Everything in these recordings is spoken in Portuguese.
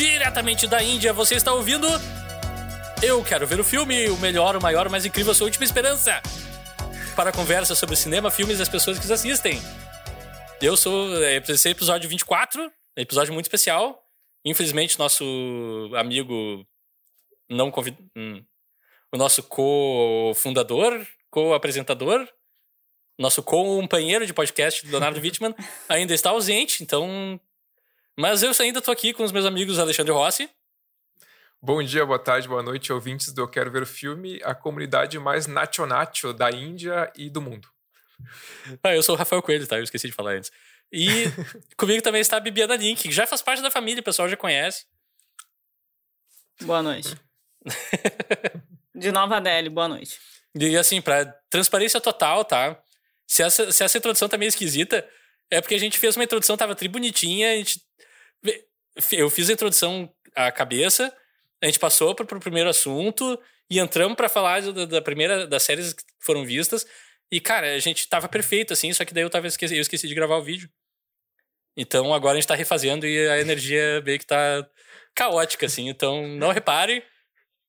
Diretamente da Índia, você está ouvindo. Eu quero ver o filme, o melhor, o maior, o mais incrível, a sua última esperança. Para conversa sobre cinema, filmes e as pessoas que os assistem. Eu sou. Esse é episódio 24, episódio muito especial. Infelizmente, nosso amigo não convidou. Hum, o nosso co-fundador, co-apresentador, nosso companheiro de podcast, Leonardo Wittmann, ainda está ausente, então. Mas eu ainda estou aqui com os meus amigos Alexandre Rossi. Bom dia, boa tarde, boa noite, ouvintes do Eu Quero Ver o Filme, a comunidade mais nacho nacho da Índia e do mundo. Ah, eu sou o Rafael Coelho, tá? Eu esqueci de falar antes. E comigo também está a Bibiana Link, que já faz parte da família, o pessoal já conhece. Boa noite. de Nova Delhi, boa noite. E assim, pra transparência total, tá? Se essa, se essa introdução tá meio esquisita, é porque a gente fez uma introdução, tava tri bonitinha, a gente... Eu fiz a introdução à cabeça, a gente passou pro, pro primeiro assunto e entramos para falar da, da, primeira das séries que foram vistas. E, cara, a gente tava perfeito, assim, só que daí eu, tava esqueci, eu esqueci de gravar o vídeo. Então agora a gente tá refazendo e a energia meio que tá caótica, assim. Então não repare.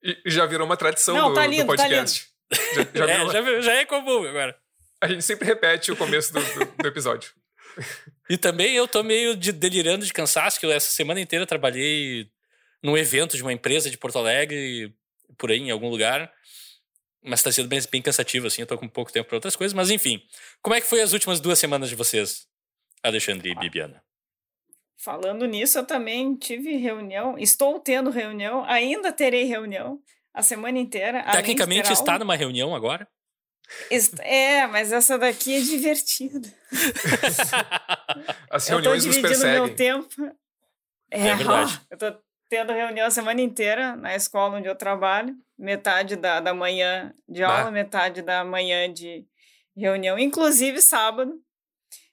E já virou uma tradição não, do, tá lindo, do tá podcast. Tá já, já, é, já, já, é comum agora. A gente sempre repete o começo do, do, do episódio. E também eu tô meio de, delirando de cansaço, que eu essa semana inteira trabalhei num evento de uma empresa de Porto Alegre, por aí, em algum lugar. Mas tá sendo bem, bem cansativo, assim, eu tô com pouco tempo para outras coisas. Mas enfim, como é que foi as últimas duas semanas de vocês, Alexandre e Bibiana? Falando nisso, eu também tive reunião, estou tendo reunião, ainda terei reunião a semana inteira. Tecnicamente está numa reunião agora? É, mas essa daqui é divertida. As reuniões nos perseguem. meu tempo. É, é verdade. Eu tô tendo reunião a semana inteira na escola onde eu trabalho. Metade da, da manhã de aula, bah. metade da manhã de reunião, inclusive sábado.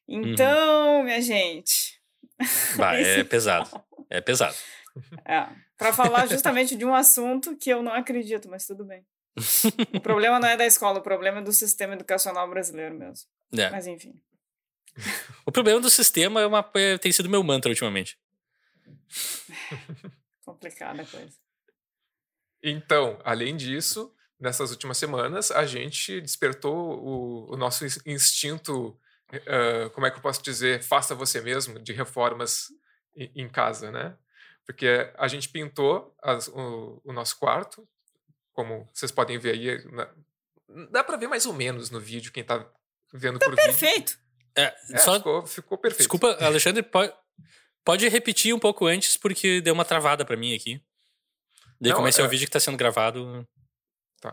Então, uhum. minha gente. Bah, é pesado. É pesado. É, para falar justamente de um assunto que eu não acredito, mas tudo bem. O problema não é da escola, o problema é do sistema educacional brasileiro mesmo. É. Mas enfim. O problema do sistema é uma, é, tem sido meu mantra ultimamente. Complicada a coisa. Então, além disso, nessas últimas semanas, a gente despertou o, o nosso instinto, uh, como é que eu posso dizer, faça você mesmo, de reformas em, em casa, né? Porque a gente pintou as, o, o nosso quarto, como vocês podem ver aí, na, dá para ver mais ou menos no vídeo, quem tá vendo tá por perfeito. vídeo. É, é só... ficou, ficou perfeito. Desculpa, Alexandre, pode, pode repetir um pouco antes, porque deu uma travada para mim aqui. Daí Não, comecei é... o vídeo que tá sendo gravado. Tá.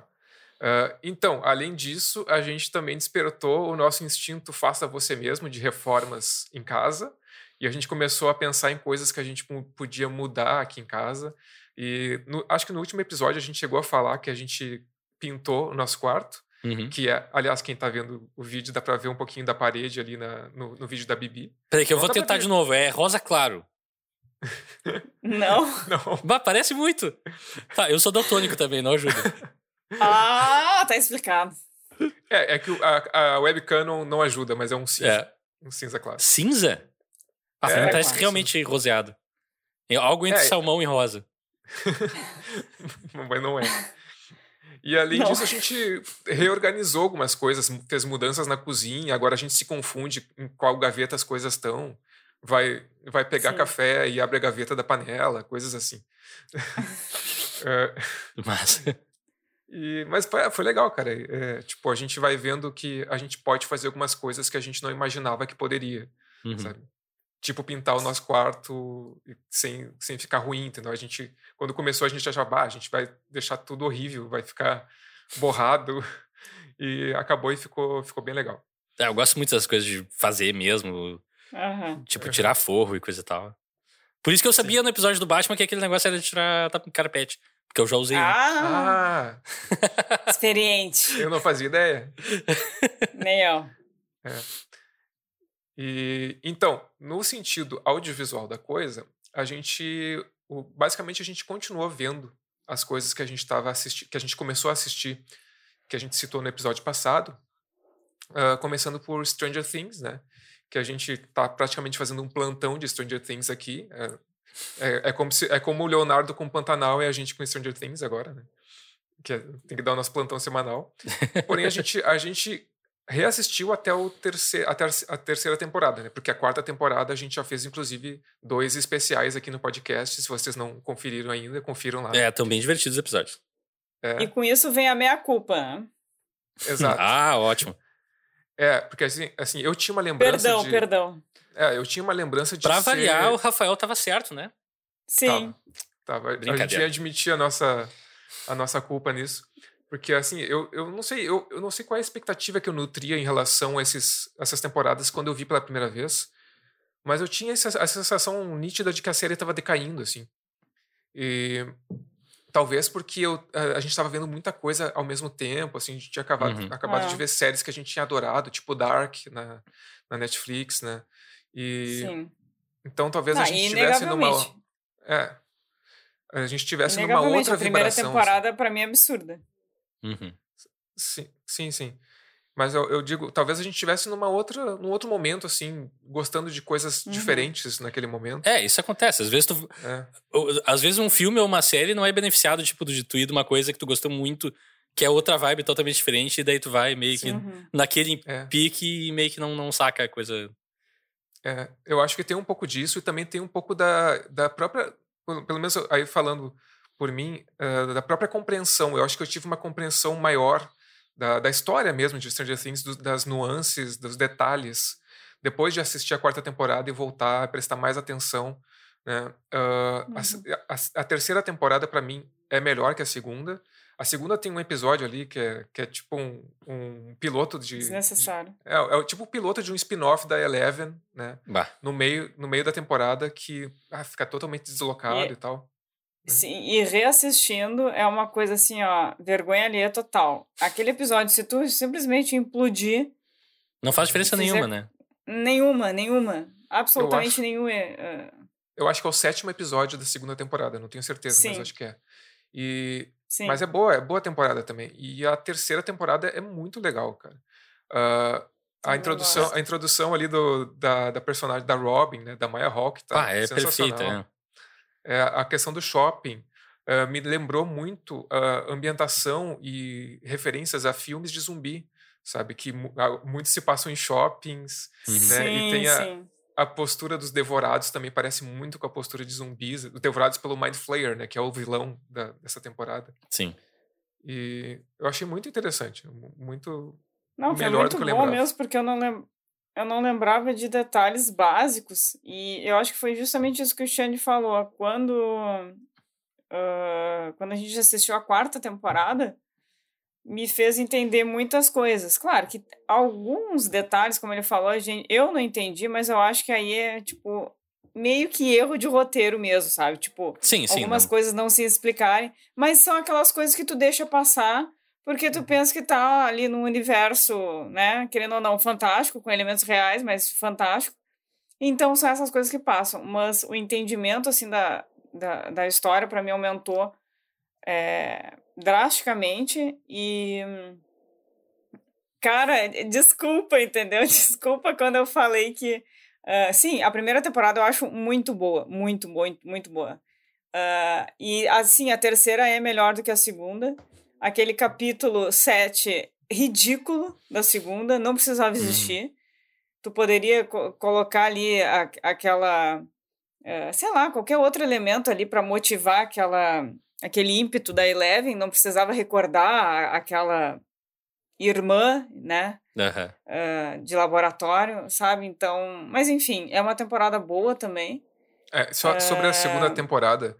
Uh, então, além disso, a gente também despertou o nosso instinto faça você mesmo, de reformas em casa. E a gente começou a pensar em coisas que a gente podia mudar aqui em casa. E no, acho que no último episódio a gente chegou a falar que a gente pintou o nosso quarto. Uhum. Que é, aliás, quem tá vendo o vídeo dá pra ver um pouquinho da parede ali na, no, no vídeo da Bibi. Peraí, que eu vou tentar de novo. É rosa claro. Não. Não. Bah, parece muito. Tá, eu sou daltônico também, não ajuda. ah, tá explicado. É, é que a, a webcam não, não ajuda, mas é um cinza. É. Um cinza claro. Cinza? Ah, é, parece é, realmente roseado. Algo entre é, salmão e rosa. Mas não é. E além não. disso, a gente reorganizou algumas coisas, fez mudanças na cozinha, agora a gente se confunde em qual gaveta as coisas estão. Vai, vai pegar Sim. café e abre a gaveta da panela, coisas assim. é, mas... E, mas foi, foi legal, cara. É, tipo, a gente vai vendo que a gente pode fazer algumas coisas que a gente não imaginava que poderia, uhum. sabe? Tipo, pintar o nosso quarto sem, sem ficar ruim, entendeu? A gente, quando começou, a gente achava, ah, a gente vai deixar tudo horrível, vai ficar borrado. E acabou e ficou, ficou bem legal. É, eu gosto muito das coisas de fazer mesmo. Uhum. Tipo, tirar forro e coisa e tal. Por isso que eu sabia Sim. no episódio do Batman que aquele negócio era de tirar carpete. Porque eu já usei. Ah! ah. Experiente. Eu não fazia ideia. Nem eu. É. E então, no sentido audiovisual da coisa, a gente o, basicamente a gente continuou vendo as coisas que a gente estava assistindo, que a gente começou a assistir, que a gente citou no episódio passado, uh, começando por Stranger Things, né? Que a gente está praticamente fazendo um plantão de Stranger Things aqui. Uh, É, é, como se, é como o Leonardo com Pantanal e a gente com Stranger Things agora, né? Que é, tem que dar o nosso plantão semanal. Porém, a gente, a gente reassistiu até o terceiro, a, ter, a terceira temporada, né? Porque a quarta temporada a gente já fez, inclusive, dois especiais aqui no podcast. Se vocês não conferiram ainda, confiram lá. É, estão bem divertidos os episódios. É. E com isso vem a meia-culpa, né? Exato. ah, ótimo. É, porque assim, assim, eu tinha uma lembrança Perdão, de... perdão. É, eu tinha uma lembrança de Pra ser... variar, o Rafael tava certo, né? Sim. Tava, tava. A gente ia admitir a nossa, a nossa culpa nisso. Porque, assim, eu, eu não sei, eu, eu não sei qual é a expectativa que eu nutria em relação a esses, essas temporadas quando eu vi pela primeira vez. Mas eu tinha essa, essa sensação nítida de que a série estava decaindo, assim. E talvez porque eu, a, a gente estava vendo muita coisa ao mesmo tempo, assim, a gente tinha acabado, uhum. acabado é. de ver séries que a gente tinha adorado, tipo Dark na, na Netflix, né? E Sim. então talvez a gente estivesse numa é, a gente estivesse numa outra a primeira vibração. Assim. temporada para mim é absurda. Uhum. Sim, sim, sim. Mas eu, eu, digo, talvez a gente estivesse numa outra, num outro momento, assim, gostando de coisas uhum. diferentes naquele momento. É, isso acontece. Às vezes tu. É. Às vezes um filme ou uma série não é beneficiado, tipo, de tu ir de uma coisa que tu gostou muito, que é outra vibe totalmente diferente, e daí tu vai meio que uhum. naquele é. pique e meio que não, não saca a coisa. É, eu acho que tem um pouco disso e também tem um pouco da, da própria. Pelo menos aí falando por mim, uh, da própria compreensão. Eu acho que eu tive uma compreensão maior da, da história mesmo de Stranger Things, do, das nuances, dos detalhes, depois de assistir a quarta temporada e voltar a prestar mais atenção. Né? Uh, uhum. a, a, a, terceira temporada, para mim, é melhor que a segunda. A segunda tem um episódio ali que é, que é tipo um, um piloto de. Desnecessário. De, é, é tipo o piloto de um spin-off da Eleven, né? Bah. No meio, no meio da temporada que ah, fica totalmente deslocado e, e tal. Né? Sim, e reassistindo é uma coisa assim, ó, vergonha alheia total. Aquele episódio, se tu simplesmente implodir. Não faz diferença nenhuma, né? Nenhuma, nenhuma. Absolutamente acho, nenhuma. Uh... Eu acho que é o sétimo episódio da segunda temporada, não tenho certeza, Sim. mas acho que é. E... Sim. Mas é boa, é boa temporada também. E a terceira temporada é muito legal, cara. Uh, a introdução, a introdução ali do, da, da personagem da Robin, né? Da Maya Hawke, tá? Ah, é perfeita, é é, a questão do shopping uh, me lembrou muito a ambientação e referências a filmes de zumbi, sabe? Que muitos se passam em shoppings, uhum. né? Sim, e tem a, sim. a postura dos devorados também parece muito com a postura de zumbis, devorados pelo Mind Flayer, né? Que é o vilão da, dessa temporada. Sim. E eu achei muito interessante, muito não, melhor foi muito do que eu lembrava. bom mesmo, porque eu não lembro eu não lembrava de detalhes básicos. E eu acho que foi justamente isso que o Xande falou. Quando, uh, quando a gente assistiu a quarta temporada, me fez entender muitas coisas. Claro que alguns detalhes, como ele falou, gente, eu não entendi, mas eu acho que aí é, tipo, meio que erro de roteiro mesmo, sabe? Tipo, sim, sim, algumas não. coisas não se explicarem, mas são aquelas coisas que tu deixa passar porque tu pensa que tá ali num universo, né, querendo ou não, fantástico, com elementos reais, mas fantástico. Então são essas coisas que passam. Mas o entendimento, assim, da, da, da história, para mim, aumentou é, drasticamente. E. Cara, desculpa, entendeu? Desculpa quando eu falei que. Uh, sim, a primeira temporada eu acho muito boa, muito, muito, muito boa. Uh, e, assim, a terceira é melhor do que a segunda aquele capítulo 7 ridículo da segunda, não precisava uhum. existir. Uhum. Tu poderia co colocar ali a, aquela, uh, sei lá, qualquer outro elemento ali para motivar aquela, aquele ímpeto da Eleven, não precisava recordar a, aquela irmã, né, uhum. uh, de laboratório, sabe? Então, mas enfim, é uma temporada boa também. É, só, sobre a segunda temporada,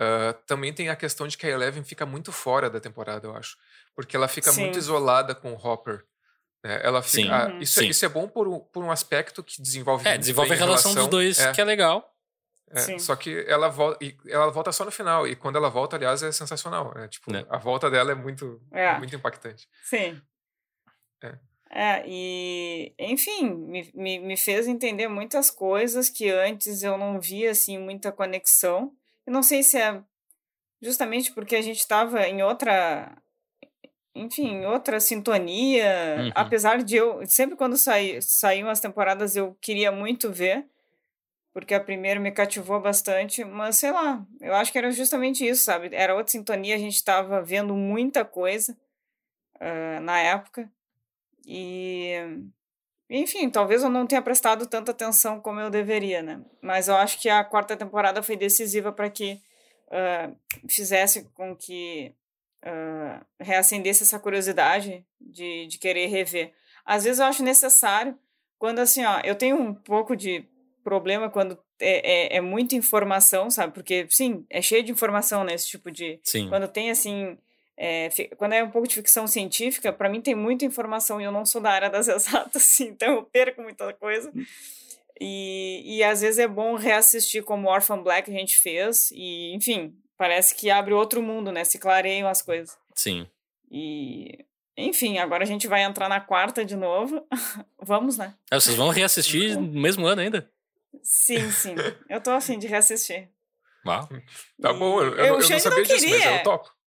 Uh, também tem a questão de que a Eleven fica muito fora da temporada, eu acho. Porque ela fica Sim. muito isolada com o Hopper. Né? Ela fica, Sim. Ah, isso, é, Sim. isso é bom por um, por um aspecto que desenvolve É, desenvolve a relação, relação, dos dois, é. que é legal. É, só que ela volta, ela volta só no final. E quando ela volta, aliás, é sensacional. Né? Tipo, é. a volta dela é muito, é. muito impactante. Sim. É. É, e enfim, me, me, me fez entender muitas coisas que antes eu não via assim muita conexão. Eu não sei se é justamente porque a gente estava em outra, enfim, outra sintonia, uhum. apesar de eu, sempre quando saí, saíam as temporadas eu queria muito ver, porque a primeira me cativou bastante, mas sei lá, eu acho que era justamente isso, sabe? Era outra sintonia, a gente estava vendo muita coisa uh, na época, e enfim, talvez eu não tenha prestado tanta atenção como eu deveria, né? Mas eu acho que a quarta temporada foi decisiva para que uh, fizesse com que uh, reacendesse essa curiosidade de, de querer rever. Às vezes eu acho necessário, quando assim, ó, eu tenho um pouco de problema quando é, é, é muita informação, sabe? Porque, sim, é cheio de informação nesse né, tipo de. Sim. Quando tem, assim, é, quando é um pouco de ficção científica, para mim tem muita informação e eu não sou da área das exatas, assim, então eu perco muita coisa. E, e às vezes é bom reassistir como Orphan Black a gente fez, e enfim, parece que abre outro mundo, né? Se clareiam as coisas. Sim. E enfim, agora a gente vai entrar na quarta de novo. Vamos, né? É, vocês vão reassistir no mesmo ano ainda? Sim, sim. Eu tô afim de reassistir. Uau. Tá bom, eu, eu, eu não sabia não disso, mas eu topo.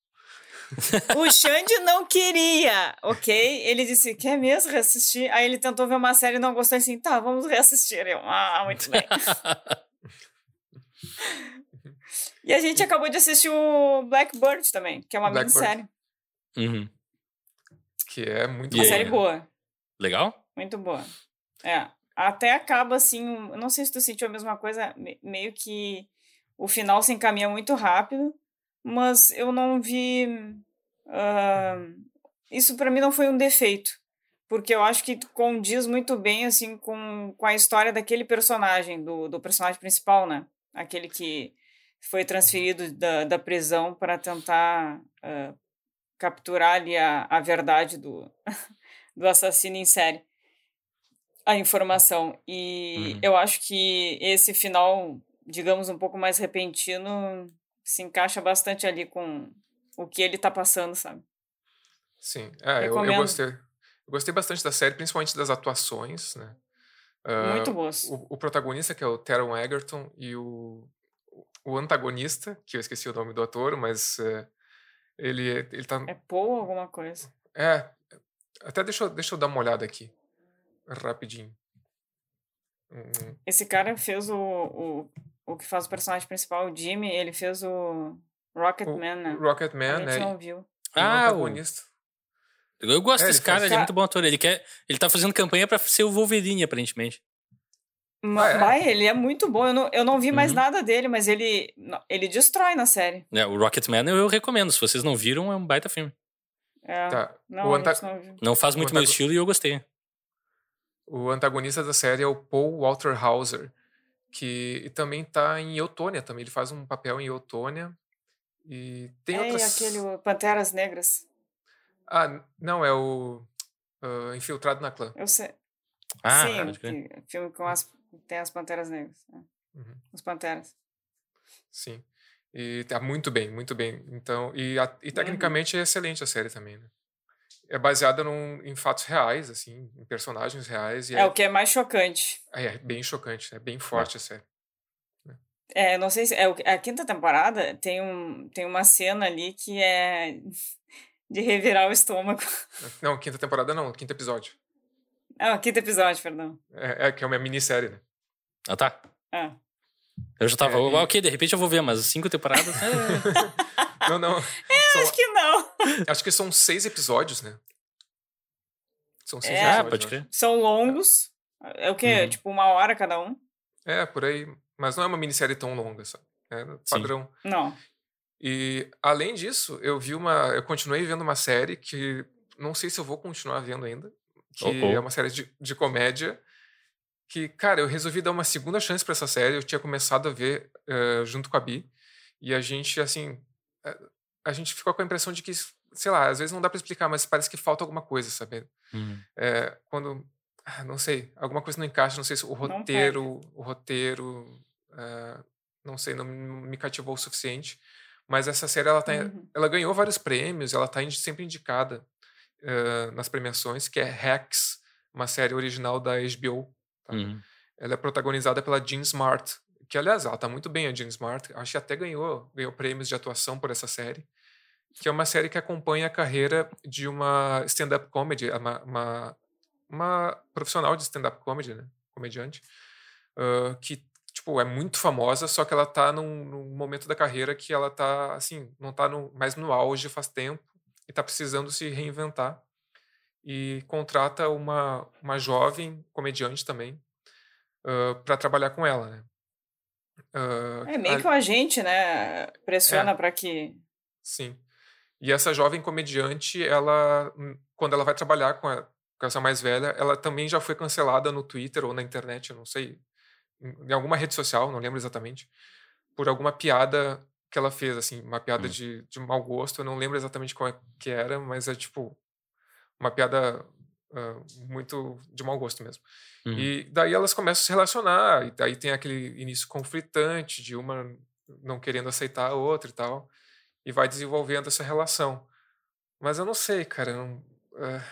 O Xande não queria, ok? Ele disse, quer mesmo reassistir? Aí ele tentou ver uma série e não gostou, assim, tá, vamos reassistir. Eu, ah, muito bem. e a gente acabou de assistir o Blackbird também, que é uma minissérie. Uhum. Que é muito Uma série boa. Legal? Muito boa. É. Até acaba assim, não sei se tu sentiu a mesma coisa, meio que o final se encaminha muito rápido mas eu não vi. Uh, isso para mim não foi um defeito, porque eu acho que condiz muito bem assim com, com a história daquele personagem, do, do personagem principal, né? Aquele que foi transferido da, da prisão para tentar uh, capturar ali a, a verdade do, do assassino em série. A informação. E uhum. eu acho que esse final, digamos, um pouco mais repentino, se encaixa bastante ali com o que ele tá passando, sabe? Sim, é, eu, eu, gostei. Eu gostei bastante da série, principalmente das atuações, né? Uh, Muito boas. O, o, protagonista, que é o Teron Egerton, e o, o antagonista, que eu esqueci o nome do ator, mas uh, ele, ele tá... É Paul alguma coisa. É, até deixa eu, deixa eu dar uma olhada aqui, rapidinho. Hum. Esse cara fez o, o o que faz o personagem principal, o Jimmy, ele fez o Rocketman, né? Rocketman, né? não viu. Ah, o... Eu gosto é, desse cara, faz... ele é muito bom ator. Ele, quer, ele tá fazendo campanha pra ser o Wolverine, aparentemente. Mas, ah, é? ele é muito bom. Eu não, eu não vi mais uhum. nada dele, mas ele, ele destrói na série. É, o Rocketman eu, eu recomendo. Se vocês não viram, é um baita filme. É. Tá. Não, o anta... não, não, faz muito meu estilo e eu gostei. O antagonista da série é o Paul Walter Hauser que também está em Eutônia também. Ele faz um papel em Eutônia. E tem é, outras... aquele Panteras Negras. Ah, não, é o uh, Infiltrado na Clã. Eu sei. Ah, Sim, que, filme com as, tem as Panteras Negras. É. Uhum. Os Panteras. Sim. E tá muito bem, muito bem. Então, e, a, e uhum. tecnicamente uhum. é excelente a série também, né? É baseada num, em fatos reais, assim, em personagens reais. é, é, o que é mais chocante. É, é bem chocante, é bem forte é. a série. Né. É, não sei se. É, a quinta temporada tem, um, tem uma cena ali que é de revirar o estômago. Não, quinta temporada não, quinto episódio. Ah, quinto episódio, perdão. É, é que é uma minissérie, né? Ah, tá. Ah. Eu já tava, é, e... ok, de repente eu vou ver, mas cinco temporadas. É. não, não. É, são, acho que não. Acho que são seis episódios, né? São seis é, episódios. Pode crer. São longos. É o quê? Uhum. Tipo, uma hora cada um? É, por aí. Mas não é uma minissérie tão longa, sabe? É padrão. Sim. Não. E além disso, eu vi uma. Eu continuei vendo uma série que não sei se eu vou continuar vendo ainda. Que oh, oh. é uma série de, de comédia. Que, cara, eu resolvi dar uma segunda chance para essa série. Eu tinha começado a ver uh, junto com a Bi. E a gente, assim. A gente ficou com a impressão de que sei lá, às vezes não dá para explicar, mas parece que falta alguma coisa, sabe? Uhum. É, quando, ah, não sei, alguma coisa não encaixa, não sei se o roteiro, o roteiro, uh, não sei, não me cativou o suficiente. Mas essa série, ela, tá, uhum. ela ganhou vários prêmios, ela tá sempre indicada uh, nas premiações, que é Hacks, uma série original da HBO. Tá? Uhum. Ela é protagonizada pela Jean Smart, que aliás, ela tá muito bem, a Jean Smart. Acho que até ganhou, ganhou prêmios de atuação por essa série que é uma série que acompanha a carreira de uma stand-up comedy, uma, uma, uma, profissional de stand-up comedy, né? comediante, uh, que tipo, é muito famosa, só que ela tá num, num momento da carreira que ela tá, assim, não tá no, mais no auge faz tempo e tá precisando se reinventar. E contrata uma, uma jovem comediante também uh, para trabalhar com ela, né? Uh, é meio a... que o agente, né? Pressiona é, para que. Sim. E essa jovem comediante, ela, hum, quando ela vai trabalhar com, a, com essa mais velha, ela também já foi cancelada no Twitter ou na internet, eu não sei, em alguma rede social, não lembro exatamente, por alguma piada que ela fez, assim, uma piada hum. de, de mau gosto, eu não lembro exatamente qual é que era, mas é tipo uma piada uh, muito de mau gosto mesmo. Uhum. E daí elas começam a se relacionar, e daí tem aquele início conflitante de uma não querendo aceitar a outra e tal, e vai desenvolvendo essa relação. Mas eu não sei, cara, não, uh,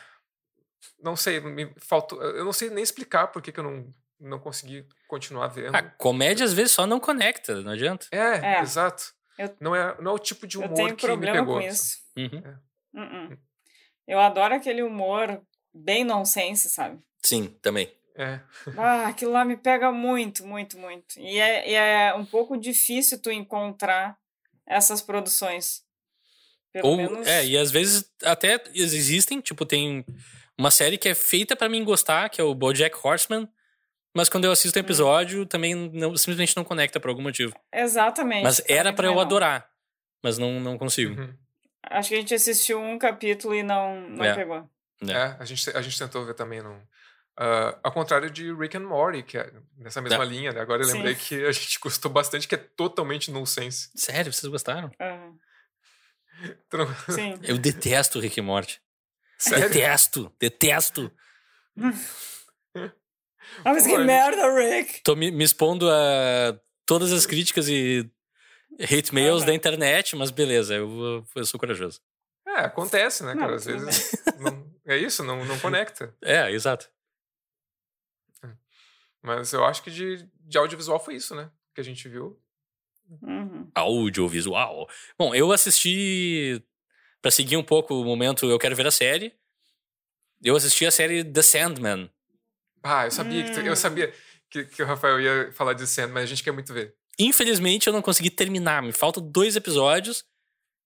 não sei, me faltou, eu não sei nem explicar por que, que eu não não consegui continuar vendo. A comédia às vezes só não conecta, não adianta. É, é. exato. Eu, não, é, não é o tipo de humor que me pegou. Com isso. Uhum. É. Uh -uh. Eu adoro aquele humor bem nonsense, sabe? Sim, também. É. ah, aquilo lá me pega muito, muito, muito. E é, e é um pouco difícil tu encontrar essas produções. Pelo Ou, menos... É, e às vezes até existem, tipo, tem uma série que é feita para mim gostar, que é o BoJack Horseman, mas quando eu assisto o hum. episódio, hum. também não, simplesmente não conecta por algum motivo. Exatamente. Mas era para eu não. adorar, mas não, não consigo. Uhum. Acho que a gente assistiu um capítulo e não, não é. pegou. É. é, a, gente, a gente tentou ver também. Não... Uh, ao contrário de Rick and Morty, que é nessa mesma é. linha, né? Agora eu lembrei Sim. que a gente gostou bastante, que é totalmente nonsense. Sério, vocês gostaram? Uhum. Então... Sim. Eu detesto Rick and Morty. Sério? Detesto, detesto. Ah, mas que merda, Rick! Tô me, me, expondo a todas as críticas e hate mails da internet, mas beleza, eu, eu sou corajoso. É, acontece, né, cara? Não, Às vezes não, é isso, não, não conecta. É, exato. É. Mas eu acho que de, de audiovisual foi isso, né? Que a gente viu. Uhum. Audiovisual. Bom, eu assisti. Pra seguir um pouco o momento, eu quero ver a série. Eu assisti a série The Sandman, ah, eu sabia, hum. que, tu, eu hum. sabia que, que o Rafael ia falar de mas a gente quer muito ver. Infelizmente, eu não consegui terminar. Me faltam dois episódios.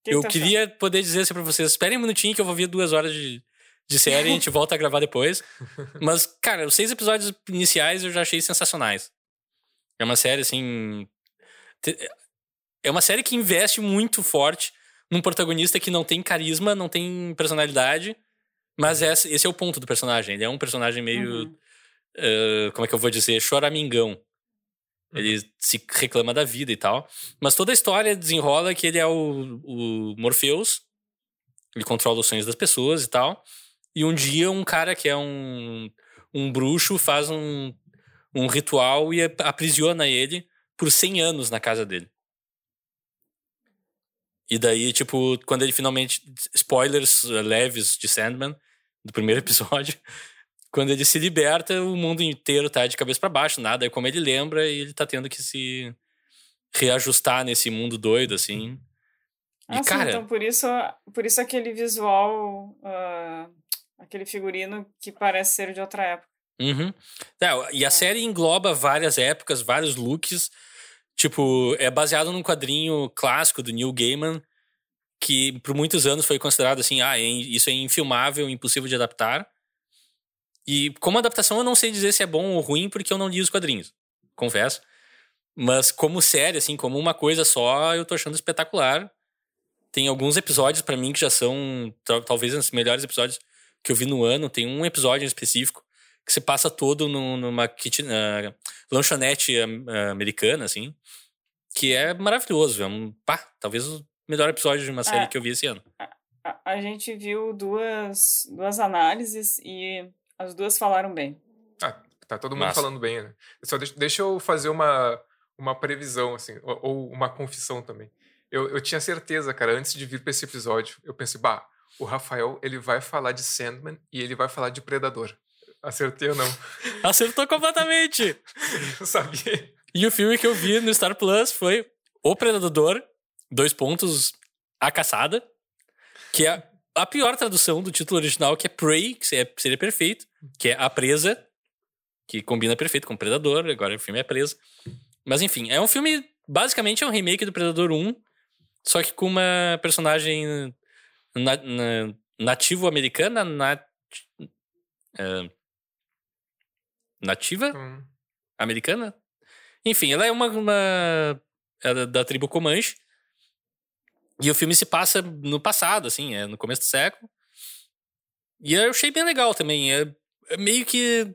Que eu que queria achando? poder dizer assim pra vocês: esperem um minutinho que eu vou ver duas horas de, de série a gente volta a gravar depois. Mas, cara, os seis episódios iniciais eu já achei sensacionais. É uma série, assim. É uma série que investe muito forte num protagonista que não tem carisma, não tem personalidade. Mas esse, esse é o ponto do personagem. Ele é um personagem meio. Uhum uh, como é que eu vou dizer, choramingão. Ele uhum. se reclama da vida e tal. Mas toda a história desenrola que ele é o, o Morpheus. Ele controla os sonhos das pessoas e tal. E um dia um cara que é um, um bruxo faz um, um ritual e aprisiona ele por 100 anos na casa dele. E daí, tipo, quando ele finalmente. Spoilers leves de Sandman, do primeiro episódio quando ele se liberta, o mundo inteiro tá de cabeça para baixo, nada é como ele lembra e ele tá tendo que se reajustar nesse mundo doido, assim. E, ah, cara... Sim, então por isso, por isso aquele visual, uh, aquele figurino que parece ser de outra época. Uhum. É, e a é. série engloba várias épocas, vários looks. Tipo, é baseado num quadrinho clássico do Neil Gaiman, que por muitos anos foi considerado assim, ah, é isso é infilmável, impossível de adaptar. E como adaptação eu não sei dizer se é bom ou ruim, porque eu não li os quadrinhos, confesso. Mas como série, assim, como uma coisa só, eu tô achando espetacular. Tem alguns episódios para mim que já são talvez os melhores episódios que eu vi no ano. Tem um episódio em específico que se passa todo no, numa kitchen, uh, lanchonete uh, americana, assim, que é maravilhoso. É um, pá, talvez o melhor episódio de uma série é, que eu vi esse ano. A, a, a gente viu duas, duas análises e as duas falaram bem. Ah, tá todo mundo Massa. falando bem, né? Só deixa, deixa, eu fazer uma, uma previsão, assim, ou, ou uma confissão também. Eu, eu tinha certeza, cara, antes de vir pra esse episódio, eu pensei, bah, o Rafael, ele vai falar de Sandman e ele vai falar de Predador. Acertei ou não? Acertou completamente! eu sabia. E o filme que eu vi no Star Plus foi O Predador, dois pontos, A Caçada, que é a pior tradução do título original, que é Prey, que seria perfeito, que é A Presa, que combina perfeito com Predador, agora o filme é Presa. Mas enfim, é um filme. Basicamente é um remake do Predador 1, só que com uma personagem na, na, nativo americana. Nat, uh, nativa? Hum. Americana? Enfim, ela é uma. uma é da, da tribo Comanche. E o filme se passa no passado, assim, é no começo do século. E eu achei bem legal também. É, é meio que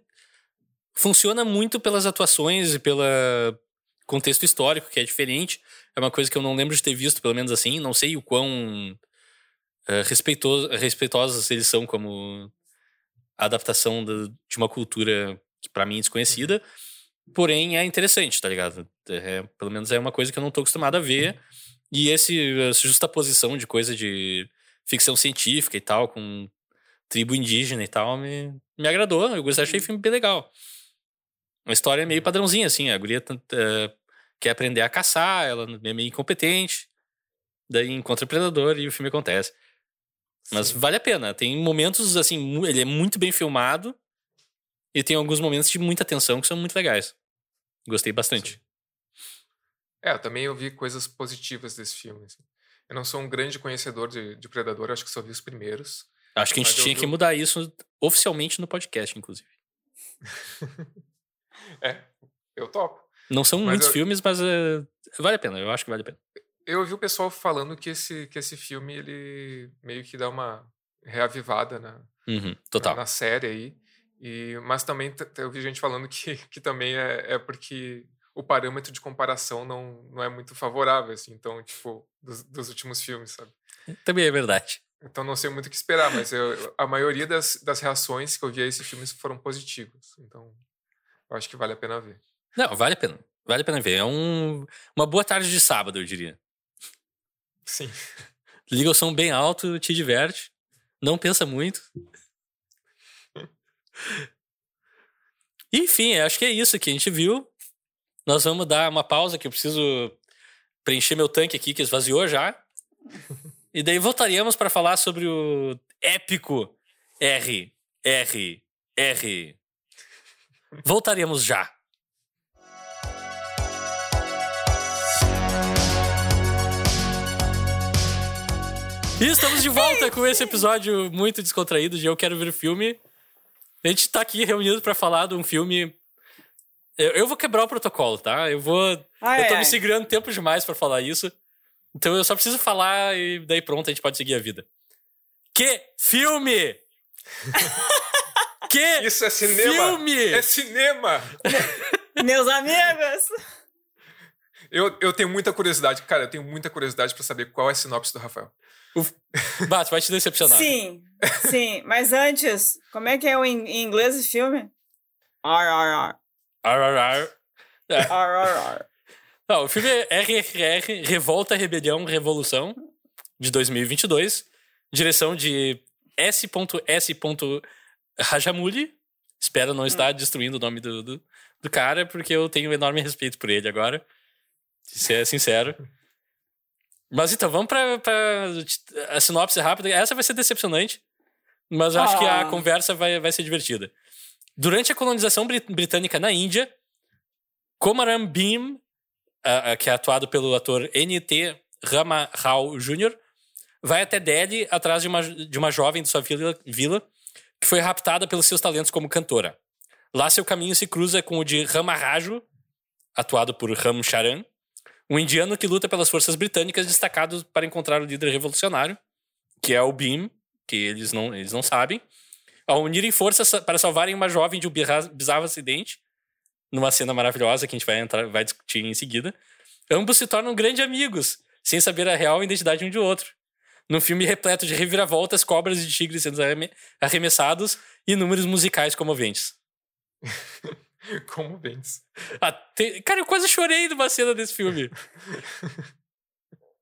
funciona muito pelas atuações e pelo contexto histórico, que é diferente. É uma coisa que eu não lembro de ter visto, pelo menos assim. Não sei o quão uh, respeitoso, respeitosos eles são como adaptação de, de uma cultura que para mim é desconhecida. Porém, é interessante, tá ligado? É, pelo menos é uma coisa que eu não tô acostumado a ver. E esse, essa justaposição de coisa de ficção científica e tal, com tribo indígena e tal, me, me agradou. Eu gostei, achei o filme bem legal. Uma história meio padrãozinha, assim. A guria uh, quer aprender a caçar, ela é meio incompetente. Daí encontra o predador e o filme acontece. Mas Sim. vale a pena. Tem momentos, assim, ele é muito bem filmado. E tem alguns momentos de muita tensão que são muito legais. Gostei bastante. Sim. É, eu também ouvi coisas positivas desse filme. Assim. Eu não sou um grande conhecedor de, de Predador, acho que só vi os primeiros. Acho que a gente tinha que mudar isso oficialmente no podcast, inclusive. é, eu topo. Não são mas muitos eu... filmes, mas uh, vale a pena, eu acho que vale a pena. Eu ouvi o pessoal falando que esse, que esse filme ele meio que dá uma reavivada na, uhum, total. na, na série aí. E, mas também eu vi gente falando que, que também é, é porque o parâmetro de comparação não, não é muito favorável, assim, então, tipo, dos, dos últimos filmes, sabe? Também é verdade. Então não sei muito o que esperar, mas eu, a maioria das, das reações que eu vi a esses filmes foram positivas. Então, eu acho que vale a pena ver. Não, vale a pena. Vale a pena ver. É um, uma boa tarde de sábado, eu diria. Sim. Liga o som bem alto, te diverte. Não pensa muito. Enfim, acho que é isso que a gente viu. Nós vamos dar uma pausa que eu preciso preencher meu tanque aqui, que esvaziou já. E daí voltaríamos para falar sobre o épico R, R, R. Voltaríamos já. E estamos de volta com esse episódio muito descontraído de Eu Quero Ver o Filme. A gente tá aqui reunido para falar de um filme. Eu, eu, vou quebrar o protocolo, tá? Eu vou. Ai, eu tô ai. me segurando tempo demais para falar isso. Então eu só preciso falar e daí pronto, a gente pode seguir a vida. Que filme! que Isso é cinema! Filme! É cinema! Meus amigos! Eu, eu tenho muita curiosidade, cara, eu tenho muita curiosidade para saber qual é a sinopse do Rafael. Bah, vai te decepcionar. Sim, sim. Mas antes, como é que é o em inglês esse filme? RRR. RRR. É. RRR. Não, o filme é RRR, Revolta, Rebelião, Revolução, de 2022. Direção de S.S. Rajamouli. Espero não estar hum. destruindo o nome do, do, do, cara, porque eu tenho enorme respeito por ele agora. Se é sincero. Mas então, vamos pra, pra a sinopse rápida. Essa vai ser decepcionante, mas eu acho que a ah. conversa vai, vai ser divertida. Durante a colonização britânica na Índia, Komaram Bhim uh, que é atuado pelo ator N.T. Rama Rao Jr., vai até Delhi atrás de uma, de uma jovem de sua vila, vila que foi raptada pelos seus talentos como cantora. Lá seu caminho se cruza com o de Ramaraju, atuado por Ram Charan, um indiano que luta pelas forças britânicas destacado para encontrar o líder revolucionário, que é o Bim, que eles não, eles não sabem, ao unirem forças para salvarem uma jovem de um bizarro acidente, numa cena maravilhosa que a gente vai entrar, vai discutir em seguida, ambos se tornam grandes amigos, sem saber a real identidade um de outro. Num filme repleto de reviravoltas, cobras e tigres sendo arremessados e números musicais comoventes. comoventes. Ah, tem... Cara, eu quase chorei numa cena desse filme.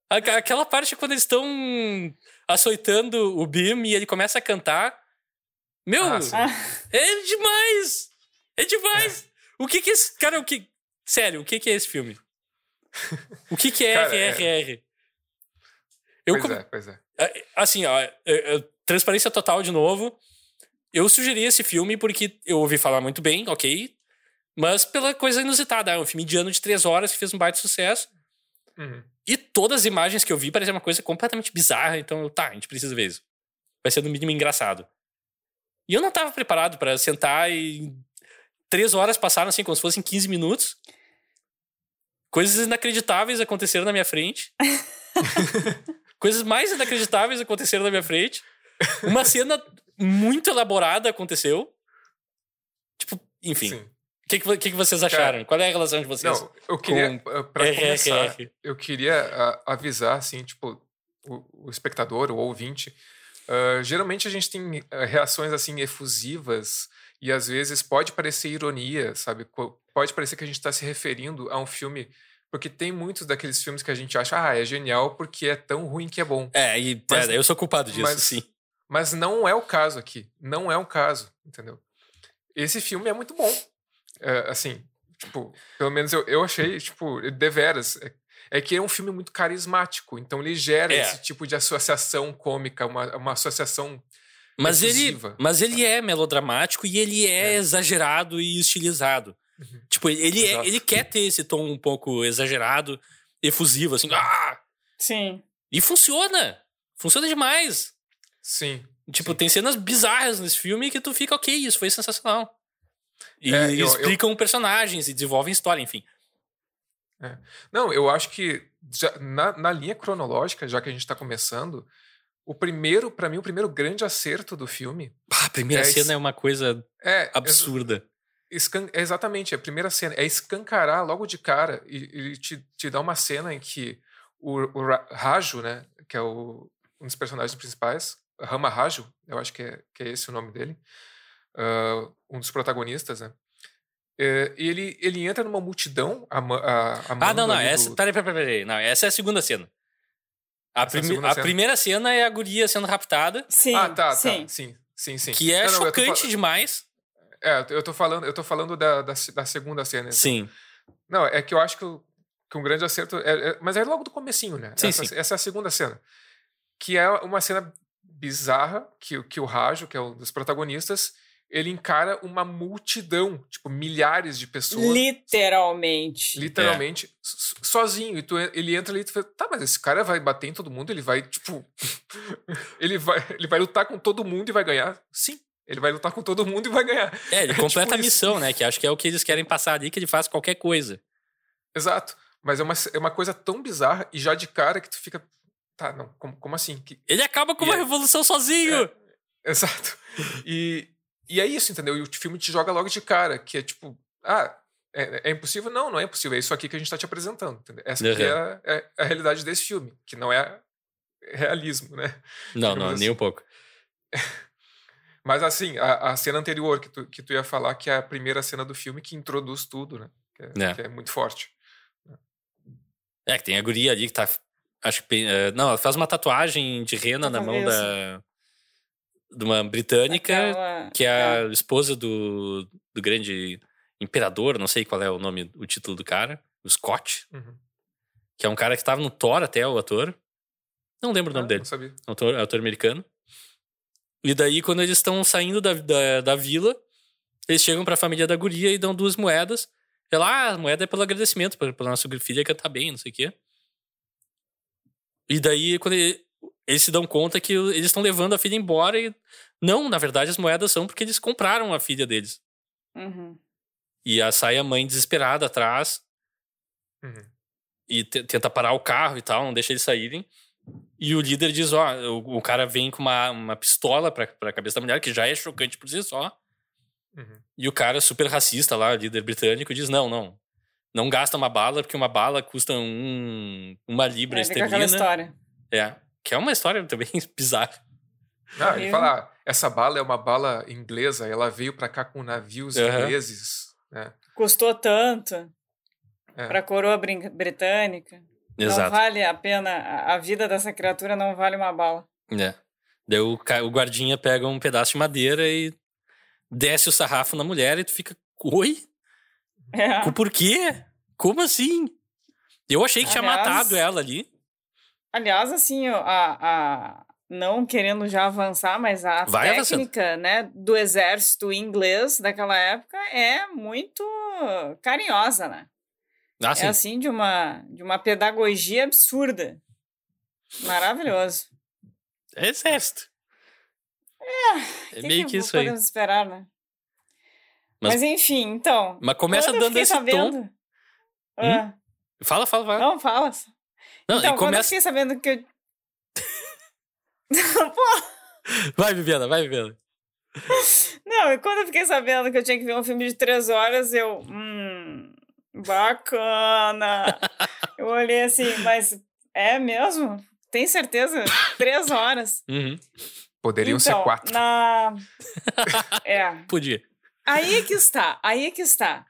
Aquela parte quando eles estão açoitando o Bim e ele começa a cantar. Meu, ah, é demais! É demais! O que que é esse. Cara, o que. Sério, o que que é esse filme? O que que é cara, RRR? É... Eu, pois é, pois é. Assim, ó, é, é, transparência total de novo. Eu sugeri esse filme porque eu ouvi falar muito bem, ok. Mas pela coisa inusitada. É um filme indiano de três horas que fez um baita sucesso. Uhum. E todas as imagens que eu vi pareciam uma coisa completamente bizarra. Então, tá, a gente precisa ver isso. Vai ser no mínimo engraçado. E eu não tava preparado para sentar e. Três horas passaram assim, como se fossem 15 minutos. Coisas inacreditáveis aconteceram na minha frente. Coisas mais inacreditáveis aconteceram na minha frente. Uma cena muito elaborada aconteceu. Tipo, enfim. Sim. O que, que, que, vocês acharam? Qual é a relação de vocês? Não, eu queria, com uh, pra começar, RRR? eu queria uh, avisar, assim, tipo, o, o espectador, o ouvinte. uh, geralmente a gente tem uh, reações, assim, efusivas e às vezes pode parecer ironia, sabe? Pode parecer que a gente está se referindo a um filme. Porque tem muitos daqueles filmes que a gente acha, ah, é genial porque é tão ruim que é bom. É, e, Mas- é, eu sou culpado disso, mas- sim. Mas não é o caso aqui. Não é o caso, entendeu? Esse filme é muito bom. É, assim, tipo, pelo menos eu, eu achei, tipo, deveras. É, é que é um filme muito carismático. Então ele gera É. esse tipo de associação cômica, uma, uma associação. Mas ele, mas ele é melodramático e ele é, É. exagerado e estilizado. Uhum. Tipo, ele, é- ele quer ter esse tom um pouco exagerado, efusivo, assim. Ah! Sim. E funciona! Funciona demais! Sim. Tipo, tem cenas bizarras nesse filme que tu fica, ok, isso foi sensacional. E É, eu- explicam personagens e desenvolvem história, enfim. Não, eu acho que já- na, na linha cronológica, já que a gente está começando, o primeiro, para mim, o primeiro grande acerto do filme a primeira É, cena é uma coisa é absurda. É exatamente, a primeira cena é escancarar logo de cara e, e te, te dá uma cena em que o, o Ra- Raju, né, que é o, um dos personagens principais, Rama Raju, eu acho que é, que é esse o nome dele, ah, um dos protagonistas, né, é, ele, ele entra numa multidão, ama- a, Ah, amando não, não. Essa, do- peraí, peraí, peraí. Não, essa é a segunda cena. A, Essa é a prime- a cena? primeira cena é a guria sendo raptada, Sim. Ah, tá, sim. tá, sim, sim, sim. que é Não, não, eu tô chocante fal- demais. É, eu tô falando, eu tô falando da, da, da segunda cena. Sim. Não, é que eu acho que, que um grande acerto. É, é- mas é logo do comecinho, né? Sim, essa, sim. essa é a segunda cena. Que é uma cena bizarra que, o- que o Rajo, que é um dos protagonistas, ele encara uma multidão, tipo, milhares de pessoas. Literalmente. Literalmente, so- sozinho. E tu, ele entra ali e tu fala, tá, mas esse cara vai bater em todo mundo, ele vai, tipo. ele, vai, ele vai lutar com todo mundo e vai ganhar? Sim. Ele vai lutar com todo mundo e vai ganhar. É, ele É tipo completa a isso. missão, né? Que acho que é o que eles querem passar ali, que ele faz qualquer coisa. Exato. Mas é uma, é uma coisa tão bizarra e já de cara que tu fica. Tá, não, como, como assim? Que, Ele acaba com E uma é- revolução sozinho! Exato. E, e é isso, entendeu? E o filme te joga logo de cara, que é tipo, ah, é, é impossível? Não, não é impossível. É isso aqui que a gente tá te apresentando. Entendeu? Essa aqui é, a- é a realidade desse filme, que não é realismo, né? Não, digamos não, assim. nem um pouco. Mas assim, a, a cena anterior que tu, que tu ia falar, que é a primeira cena do filme que introduz tudo, né? Que é, É. que é muito forte. É, que tem a guria ali que tá. Acho que. eh, não, ela faz uma tatuagem de rena na mão da. De uma britânica, Aquela- que é a esposa do, do grande imperador, não sei qual é o nome, o título do cara, o Scott, Uhum. que é um cara que tava no Thor até, o ator. Não lembro o nome Ah, dele. Não sabia. É ator, é ator americano. E daí, quando eles estão saindo da, da, da vila, eles chegam pra família da guria e dão duas moedas. Ela, ah, a moeda é pelo agradecimento, pela, pela nossa filha cantar bem, não sei o quê. E daí, quando ele- eles se dão conta que eles estão levando a filha embora e... Não, na verdade, as moedas são porque eles compraram a filha deles. Uhum. E a, sai a mãe desesperada atrás Uhum. e te- tenta parar o carro e tal, não deixa eles saírem. E o líder diz, ó, o, o cara vem com uma, uma pistola pra, pra cabeça da mulher, que já é chocante por si só. Uhum. E o cara super racista lá, líder britânico, diz, não, não. Não gasta uma bala, porque uma bala custa um, uma libra É, esterlina. história. É. Que é uma história também bizarra. Ah, ele fala, essa bala é uma bala inglesa, ela veio pra cá com navios Aham. ingleses, né? Custou tanto É. pra coroa brin- britânica. Não Exato. vale a pena. a- A vida dessa criatura não vale uma bala. É. Daí o, o guardinha pega um pedaço de madeira e desce o sarrafo na mulher e tu fica, oi? É. Por quê? Como assim? Eu achei que tinha Aliás- matado ela ali. Aliás, assim, a, a, não querendo já avançar, mas a Vai avançando. técnica né, do exército inglês daquela época é muito carinhosa, né? Ah, é sim. assim de uma, de uma pedagogia absurda. Maravilhoso. É exército. É, Que meio que, isso aí. podemos esperar, né? Mas- Mas, enfim, então. Mas começa dando esse tom. sabendo- Ah, Fala, fala, fala. não, fala. Não, então, e quando eu começa. fiquei sabendo que eu. Pô, Vai, Viviana, vai, Viviana. não, e quando eu fiquei sabendo que eu tinha que ver um filme de três horas, eu. Hum, bacana. eu olhei assim, mas é mesmo? Tem certeza? Três horas. Uhum. Poderiam então, ser quatro. Na... É. Podia. Aí é que está, aí é que está.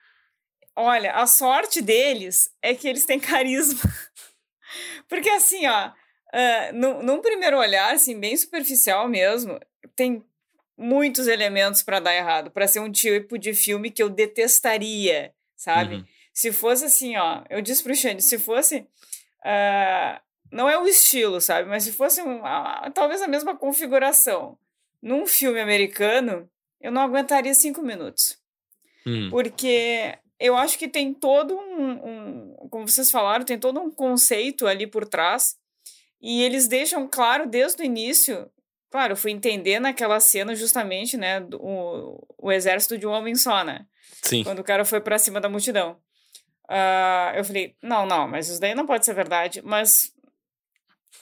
Olha, a sorte deles é que eles têm carisma. Porque assim, ó, ah, num, num primeiro olhar, assim, bem superficial mesmo, tem muitos elementos para dar errado, para ser um tipo de filme que eu detestaria, sabe? Uhum. Se fosse assim, ó, eu disse pro Xande, se fosse. ah, não é o estilo, sabe? Mas se fosse um, talvez a mesma configuração num filme americano, eu não aguentaria cinco minutos. Uhum. Porque eu acho que tem todo um, um- Como vocês falaram, tem todo um conceito ali por trás. E eles deixam claro desde o início. Claro, eu fui entender naquela cena justamente, né? do- O, o exército de um homem só, né? Sim. quando o cara foi pra cima da multidão. Ah, eu falei, não, não, mas isso daí não pode ser verdade. Mas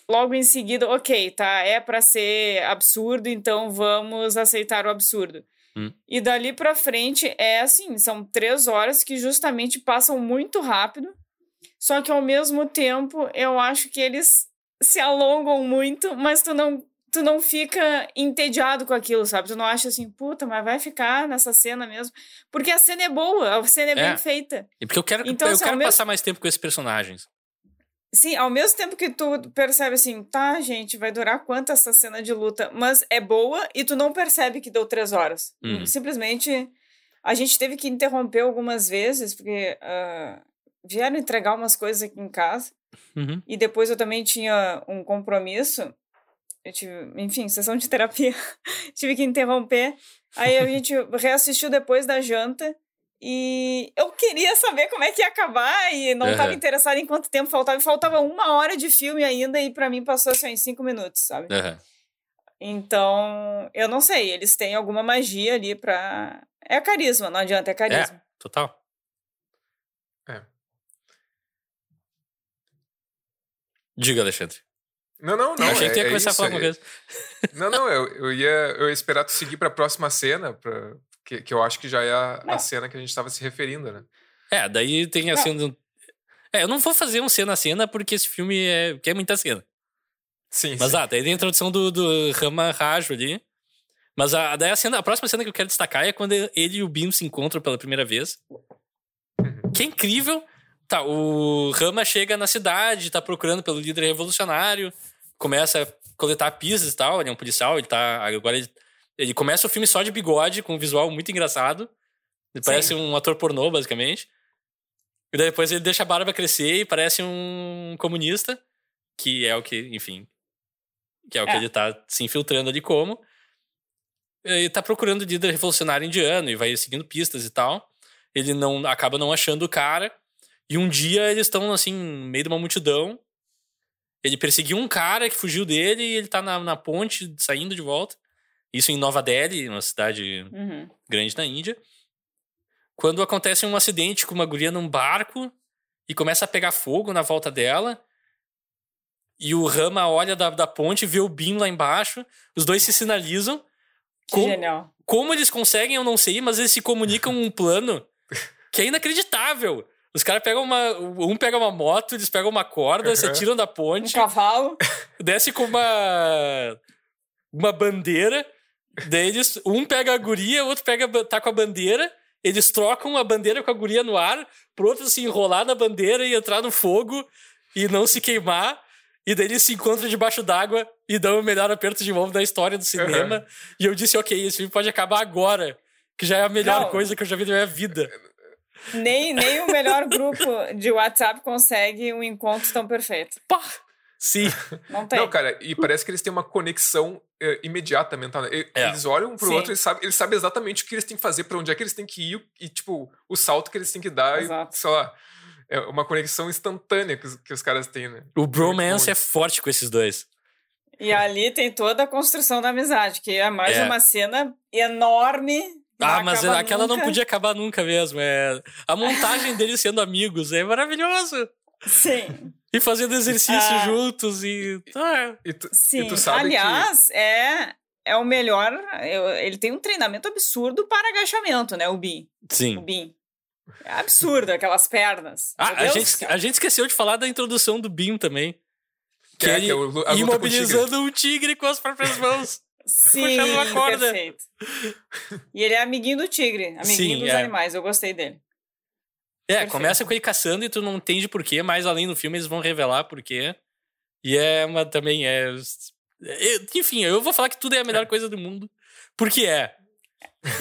logo em seguida, ok, tá, é pra ser absurdo, então vamos aceitar o absurdo. Hum. E dali pra frente é assim, são três horas que justamente passam muito rápido, só que ao mesmo tempo eu acho que eles se alongam muito, mas tu não tu não fica entediado com aquilo, sabe? Tu não acha assim, puta, mas vai ficar nessa cena mesmo. Porque a cena é boa, a cena é, É. bem feita. E porque eu quero, Então, eu assim, quero mesmo- passar mais tempo com esses personagens. Sim, ao mesmo tempo que tu percebe assim, tá, gente, vai durar quanto essa cena de luta? Mas é boa e tu não percebe que deu três horas. Uhum. Simplesmente, a gente teve que interromper algumas vezes, porque ah, vieram entregar umas coisas aqui em casa. Uhum. E depois eu também tinha um compromisso. Eu tive, enfim, sessão de terapia. tive que interromper. Aí a gente reassistiu depois da janta. E eu queria saber como é que ia acabar e não estava Aham. interessada em quanto tempo faltava. E faltava uma hora de filme ainda e para mim passou assim em cinco minutos, sabe? Aham. Então, eu não sei. Eles têm alguma magia ali pra... É carisma, não adianta, é carisma. Total. É. Diga, Alexandre. Não, não, não. eu achei que ia é- é começar a isso, falar alguma é- coisa. Não, não, eu, eu, ia, eu ia esperar tu seguir pra próxima cena, pra, que, que eu acho que já é a, a Não. cena que a gente tava se referindo, né? É, daí tem a Não. cena. do- É, eu não vou fazer um cena a cena porque esse filme é, quer muita cena. Sim, Mas sim. ah, daí tem a introdução do, do Rama Rajo ali. Mas a, daí a, cena, a próxima cena que eu quero destacar é quando ele e o Bim se encontram pela primeira vez. Uhum. Que é incrível. Tá, o Rama chega na cidade, tá procurando pelo líder revolucionário, começa a coletar pistas e tal. Ele é um policial, ele tá. Agora ele, ele começa o filme só de bigode, com um visual muito engraçado. Ele Sim. parece um ator pornô, basicamente. E depois ele deixa a barba crescer e parece um comunista, que é o que, enfim, que é o que É. ele tá se infiltrando ali como. Ele tá procurando o líder revolucionário indiano e vai seguindo pistas e tal. Ele não acaba não achando o cara. E um dia eles estão assim, no meio de uma multidão. Ele perseguiu um cara que fugiu dele e ele tá na, na ponte saindo de volta. Isso em Nova Delhi, uma cidade Uhum. grande na Índia. Quando acontece um acidente com uma guria num barco e começa a pegar fogo na volta dela. E o Rama olha da, da ponte, vê o Bim lá embaixo. Os dois se sinalizam. Que Como- genial. Como eles conseguem, eu não sei, mas eles se comunicam um plano que é inacreditável. Os caras pegam uma. Um pega uma moto, eles pegam uma corda, se Uhum. atiram da Um ponte, cavalo. desce com uma. Uma bandeira. Daí eles. Um pega a guria, o outro pega, tá com a bandeira. Eles trocam a bandeira com a guria no ar, pro outro se enrolar na bandeira e entrar no fogo e não se queimar. E daí eles se encontram debaixo d'água e dão o melhor aperto de mão da história do cinema. E eu disse, ok, esse filme pode acabar agora. Que já é a melhor Não. coisa que eu já vi na minha vida. Nem, nem o melhor grupo de WhatsApp consegue um encontro tão perfeito. Pá! Sim. Não tem. Não, cara, e parece que eles têm uma conexão é, imediata mental. Né? É. Eles olham um pro Sim. outro e sabem, eles sabem exatamente o que eles têm que fazer, pra onde é que eles têm que ir e, tipo, o salto que eles têm que dar. E, Exato. sei lá, é uma conexão instantânea que os, que os caras têm, né? O bromance é forte com esses dois. E ali tem toda a construção da amizade, que é mais É. uma cena enorme. Ah, mas aquela não podia acabar nunca mesmo. É... A montagem deles sendo amigos é maravilhoso. Sim, E fazendo exercício Ah. juntos e. Ah, E tu, sim. E tu sabe Aliás, é, é o melhor. eu- Ele tem um treinamento absurdo para agachamento, né? O Bin. O sim. Bin. É absurdo, aquelas pernas. Ah, a gente, a gente esqueceu de falar da introdução do Bim também. que, Que é, ele que é o, lu- a luta com o tigre. imobilizando um tigre com as próprias mãos. Sim, puxando uma corda. perfeito. E ele é amiguinho do tigre, amiguinho Sim, dos é. animais. Eu gostei dele. É, Perfeito. começa com ele caçando e tu não entende por quê, mas além do filme eles vão revelar por quê. E é uma também é. é- Enfim, eu vou falar que tudo é a melhor coisa do mundo. Porque é.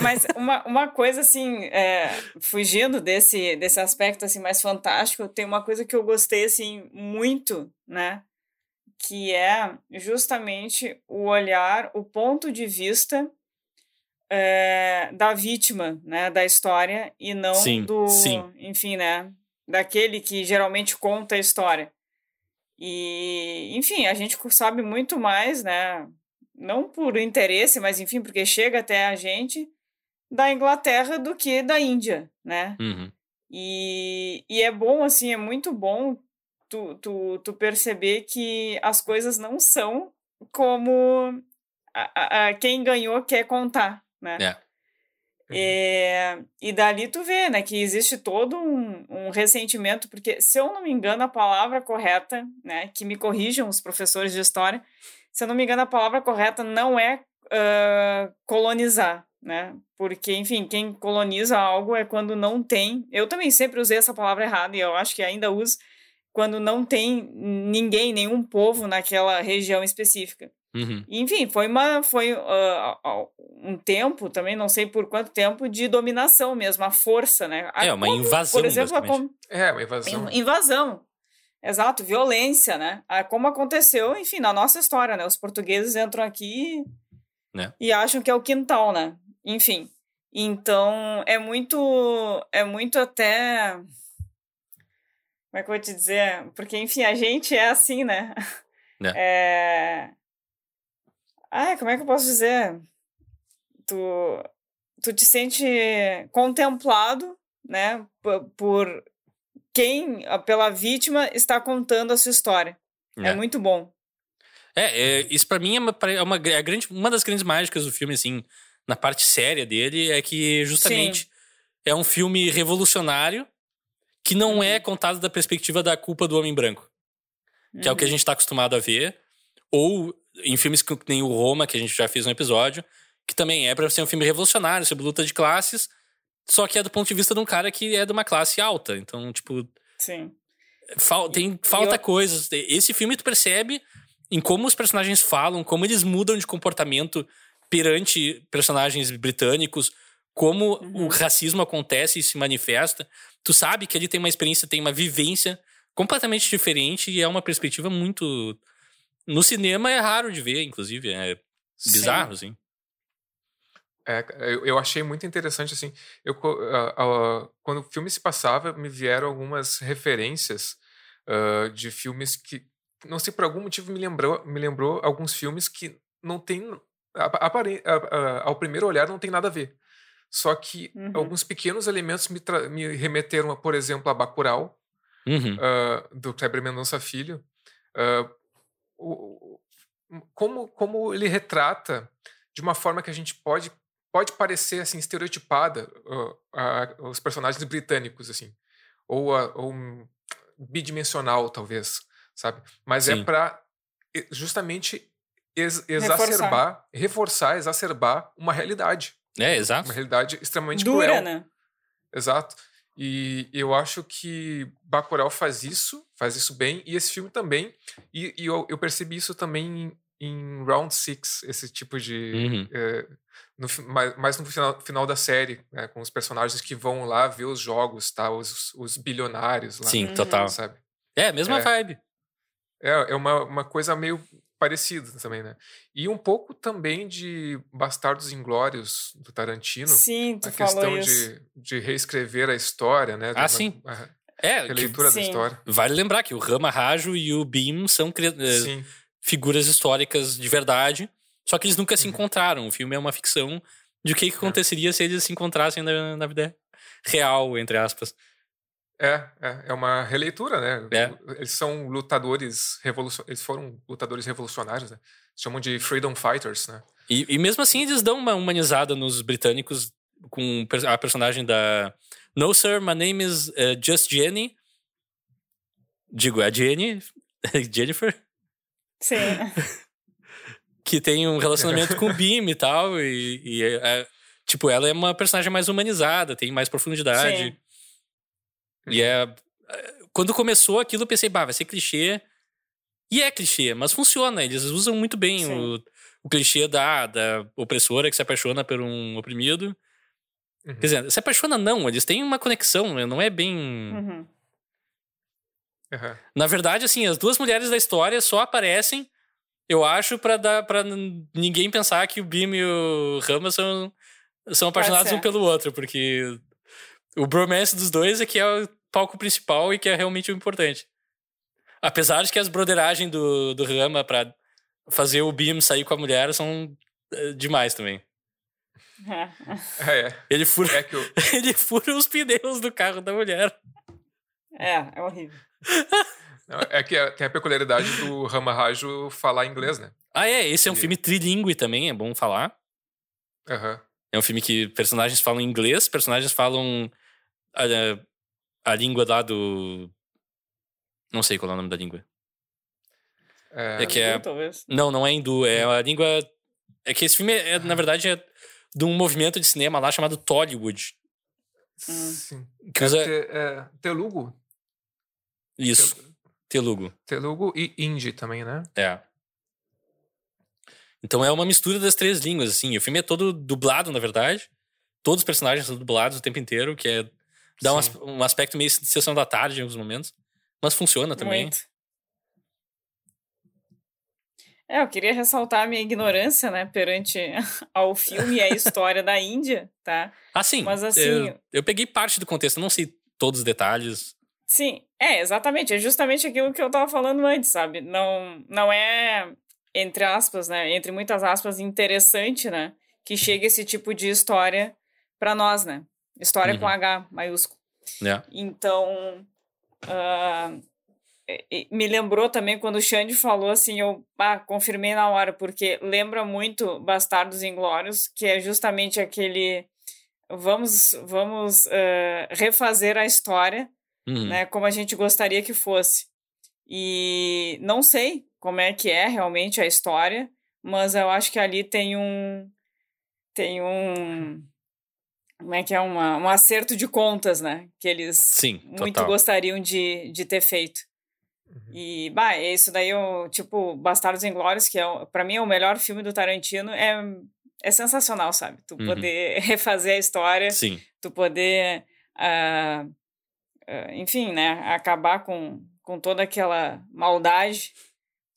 Mas uma, uma coisa assim, é, fugindo desse, desse aspecto assim mais fantástico, tem uma coisa que eu gostei assim muito, né? Que é justamente o olhar, o ponto de vista é, da vítima, né, da história e não Sim, do, sim. enfim, né, daquele que geralmente conta a história. E, enfim, a gente sabe muito mais, né? Não por interesse, mas enfim, porque chega até a gente da Inglaterra do que da Índia, né? Uhum. E, e é bom, assim, é muito bom tu, tu, tu perceber que as coisas não são como a, a- a- quem ganhou quer contar, né? É. É, e dali tu vê, né, que existe todo um, um ressentimento, porque se eu não me engano a palavra correta, né, que me corrijam os professores de história, se eu não me engano a palavra correta não é ah, colonizar, né, porque, enfim, quem coloniza algo é quando não tem, eu também sempre usei essa palavra errada e eu acho que ainda uso, quando não tem ninguém, nenhum povo naquela região específica. Uhum. Enfim, foi uma foi ah, um tempo, também não sei por quanto tempo, de dominação mesmo, a força, né? A- É, uma como, invasão, Por exemplo, a basicamente. com- É, uma invasão. in- invasão. Exato, violência, né? A- Como aconteceu, enfim, na nossa história, né? Os portugueses entram aqui Né? e acham que é o quintal, né? Enfim. Então, é muito é muito até como é que eu vou te dizer? Porque, enfim, a gente é assim, né? Né. É... Ah, como é que eu posso dizer? Tu, tu te sente contemplado, né, por quem, pela vítima, está contando a sua história. É, É. muito bom. É, é, isso pra mim é, uma, é uma, é grande, uma das grandes mágicas do filme, assim, na parte séria dele, é que justamente é um filme revolucionário que não é contado da perspectiva da culpa do homem branco, que é o que a Uhum. gente tá acostumado a ver, ou em filmes que nem o Roma, que a gente já fez um episódio, que também é pra ser um filme revolucionário sobre luta de classes, só que é do ponto de vista de um cara que é de uma classe alta. Então, tipo, Sim. Fal- tem, falta eu- coisas. Esse filme tu percebe em como os personagens falam, como eles mudam de comportamento perante personagens britânicos, como o Uhum. racismo acontece e se manifesta. Tu sabe que ele tem uma experiência, tem uma vivência completamente diferente e é uma perspectiva muito. No cinema é raro de ver, inclusive. É bizarro, assim. É, eu, eu achei muito interessante, assim, eu, ah, ah, quando o filme se passava, me vieram algumas referências ah, de filmes que, não sei, por algum motivo me lembrou, me lembrou alguns filmes que não tem, a- apare- ao primeiro olhar, não tem nada a ver. Só que Uhum. alguns pequenos elementos me, tra- me remeteram, a, por exemplo, a Bacurau, Uhum. do Kleber Mendonça Filho, ah, o- o- como, como ele retrata de uma forma que a gente pode pode parecer assim estereotipada ah, a- os personagens britânicos assim ou, a- ou um bidimensional talvez sabe mas é Sim. para justamente ex- exacerbar reforçar exacerbar uma realidade É, exato. uma realidade extremamente Dura, cruel né? Exato. E eu acho que Bacurau faz isso, faz isso bem, e esse filme também. E, e eu, eu percebi isso também em, em Round Six, esse tipo de. Uhum. eh, no mais no final, final da série, né, com os personagens que vão lá ver os jogos, tá? Os, os bilionários lá. Sim, Uhum. total. Sabe? É, mesma É. vibe. É, é uma, uma coisa meio parecido também, né? E um pouco também de Bastardos Inglórios do Tarantino. Sim, tu a falou questão isso. de, de reescrever a história, né? Ah, Da- sim. a É, que releitura da Sim. história. vale lembrar que o Rama Rajo e o Beam são cri- eh, Sim, figuras históricas de verdade, só que eles nunca se Uhum. encontraram. O filme é uma ficção de o que, que aconteceria se eles se encontrassem na, na vida real, entre aspas. É, é, é uma releitura, né? É. Eles são lutadores revolucionários. Eles foram lutadores revolucionários, né? Chamam de Freedom Fighters, né? E, e mesmo assim, eles dão uma humanizada nos britânicos com a personagem da. No, sir, my name is eh, just Jenny. Digo, é a Jenny, Jennifer, Sim. que tem um relacionamento com o Beam e tal. E, e é- é- tipo, ela é uma personagem mais humanizada, tem mais profundidade. Sim. E é. Quando começou aquilo, eu pensei, bah, vai ser clichê. E é clichê, mas funciona. Eles usam muito bem Sim. o, o clichê da, da opressora que se apaixona por um oprimido. Uhum. Quer dizer, se apaixona não, eles têm uma conexão, né? não é bem. Uhum. Aham. Na verdade, assim, as duas mulheres da história só aparecem, eu acho, pra, dar, pra n- ninguém pensar que o Bim e o Rama são, são apaixonados um pelo outro, porque o bromance dos dois é que é o palco principal e que é realmente o importante. Apesar de que as broderagens do, do Rama pra fazer o Bim sair com a mulher são eh, demais também. É. É, é. Ele fura, É que o, ele fura os pneus do carro da mulher. É, é horrível. não, é que é- tem a peculiaridade do Ramarajo falar inglês, né? Ah, é, esse é um Ele- filme trilingue também, é bom falar. Aham. É um filme que personagens falam inglês, personagens falam a, a língua lá do. Não sei qual é o nome da língua. É, É que é- Talvez. Não, não é hindu, é a língua. É que esse filme, é, na verdade, é de um movimento de cinema lá chamado Tollywood. Sim. Que É, usa... te- é, Telugu. Isso, Telugu. Telugu e Hindi também, né? É. Então é uma mistura das três línguas, assim. O filme é todo dublado, na verdade. Todos os personagens são dublados o tempo inteiro, que é. Dá um, um aspecto meio de sessão da tarde em alguns momentos. Mas funciona também. Muito. É, eu queria ressaltar a minha ignorância, né, perante ao filme e a história da Índia, tá? Ah, sim. Mas, assim- Eu, eu peguei parte do contexto, não sei todos os detalhes. Sim, é, exatamente. É justamente aquilo que eu tava falando antes, sabe? Não, não é, entre aspas, né? Entre muitas aspas, interessante, né? Que chegue esse tipo de história pra nós, né? História com Uhum. H maiúsculo. Né? Então, ah, e- e me lembrou também quando o Xande falou assim, eu ah, confirmei na hora, porque lembra muito Bastardos Inglórios, que é justamente aquele vamos vamos ah, refazer a história, Uhum. né, como a gente gostaria que fosse. E não sei como é que é realmente a história, mas eu acho que ali tem um tem um como é que é uma, um acerto de contas, né, que eles Sim, muito total. gostariam de, de ter feito. Uhum. E, bah, isso daí, eu, tipo, Bastardos Inglórios, que é, pra mim é o melhor filme do Tarantino, é, é sensacional, sabe? Tu Uhum. poder refazer a história, Sim. tu poder, ah, ah, enfim, né, acabar com, com toda aquela maldade,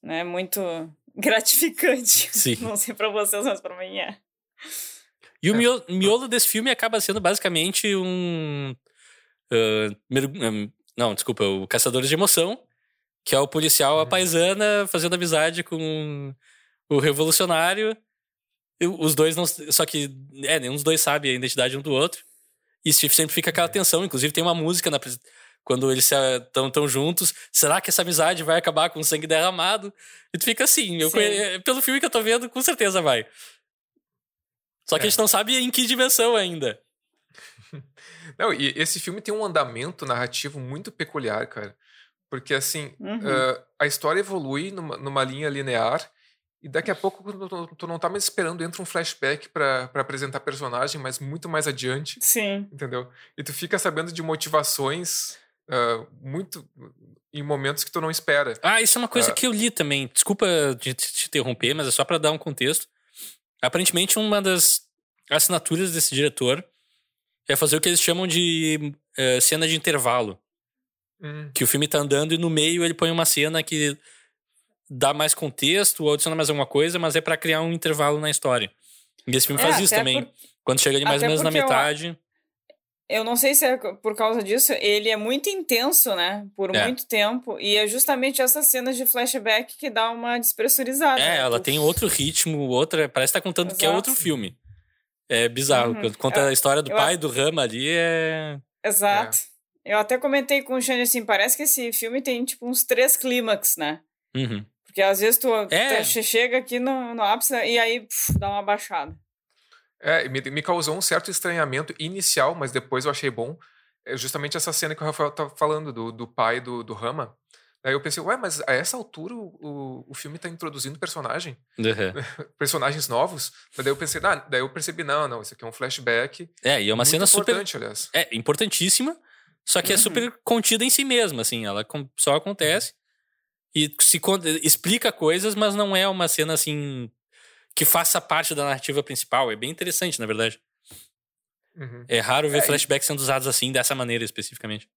né, muito gratificante. Sim. Não sei pra vocês, mas pra mim é. E o É. miolo, miolo desse filme acaba sendo basicamente um. ah, não, desculpa, o Caçadores de Emoção, que é o policial Uhum. a paisana fazendo amizade com o revolucionário. Os dois não. Só que, é, nenhum dos dois sabe a identidade um do outro. E sempre fica aquela Uhum. tensão. Inclusive, tem uma música na, quando eles estão tão juntos. Será que essa amizade vai acabar com sangue derramado? E tu fica assim. Eu pelo filme que eu tô vendo, com certeza vai. Só que É. a gente não sabe em que dimensão ainda. Não, e esse filme tem um andamento narrativo muito peculiar, cara. Porque, assim, Uhum. ah, a história evolui numa, numa linha linear e daqui a pouco tu, tu- não tá mais esperando, entra um flashback pra pra apresentar personagem, mas muito mais adiante, Sim. entendeu? E tu fica sabendo de motivações ah, muito em momentos que tu não espera. Ah, isso é uma coisa Ah. que eu li também. Desculpa de te te interromper, mas é só pra dar um contexto. Aparentemente, uma das assinaturas desse diretor é fazer o que eles chamam de eh, cena de intervalo. Hum, Que o filme tá andando e no meio ele põe uma cena que dar mais contexto ou adicionar mais alguma coisa, mas é para criar um intervalo na história. E esse filme É, faz isso também. por- Quando chega ali mais ou menos na porque eu- metade. Eu não sei se é por causa disso, ele é muito intenso, né? Por É. muito tempo. E é justamente essas cenas de flashback que dá uma despressurizada. É, ela tem outro ritmo, outra. Parece que tá contando que é Exato. outro filme. É bizarro. Uhum. Quando conta Eu- a história do eu- pai do Rama ali, é. Exato. Eu até comentei com o Xande assim, parece que esse filme tem tipo uns três clímax, né? Uhum. Porque às vezes tu, É. tu che- chega aqui no, no ápice e aí puf, dá uma baixada. É, me, me causou um certo estranhamento inicial, mas depois eu achei bom. É justamente essa cena que o Rafael tá falando, do, do pai do, do Rama. Aí eu pensei, ué, mas a essa altura o, o, filme tá introduzindo personagem, Uhum. personagens novos. Mas daí eu pensei, ah, daí eu percebi, não, não, isso aqui é um flashback. É, e é uma cena super. importante, aliás. É, importantíssima, só que é Uhum. super contida em si mesma, assim. Ela com- só acontece e se explica coisas, mas não é uma cena assim que faça parte da narrativa principal. É bem interessante, na verdade. Uhum. É raro ver É, flashbacks sendo usados assim, dessa maneira especificamente.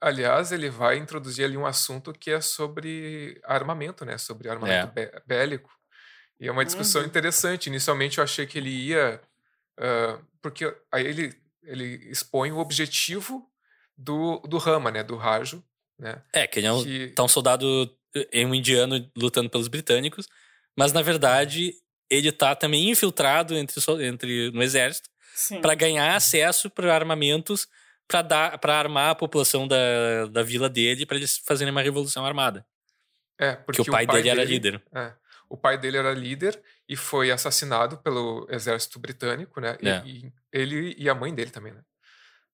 Aliás, ele vai introduzir ali um assunto que é sobre armamento, né? Sobre armamento bé- bélico. E é uma discussão Uhum. interessante. Inicialmente eu achei que ele ia. ah, porque aí ele, ele expõe o objetivo do, do Rama, né? Do Rajo, né? É, que ele é um, Que, tá um soldado, é um indiano lutando pelos britânicos, mas na verdade ele tá também infiltrado entre, so- entre no exército para ganhar acesso para armamentos para dar para armar a população da, da vila dele para eles fazerem uma revolução armada. é, Porque o pai, dele era líder. É, o pai dele era líder e foi assassinado pelo exército britânico, né? E, É. e ele e a mãe dele também, né?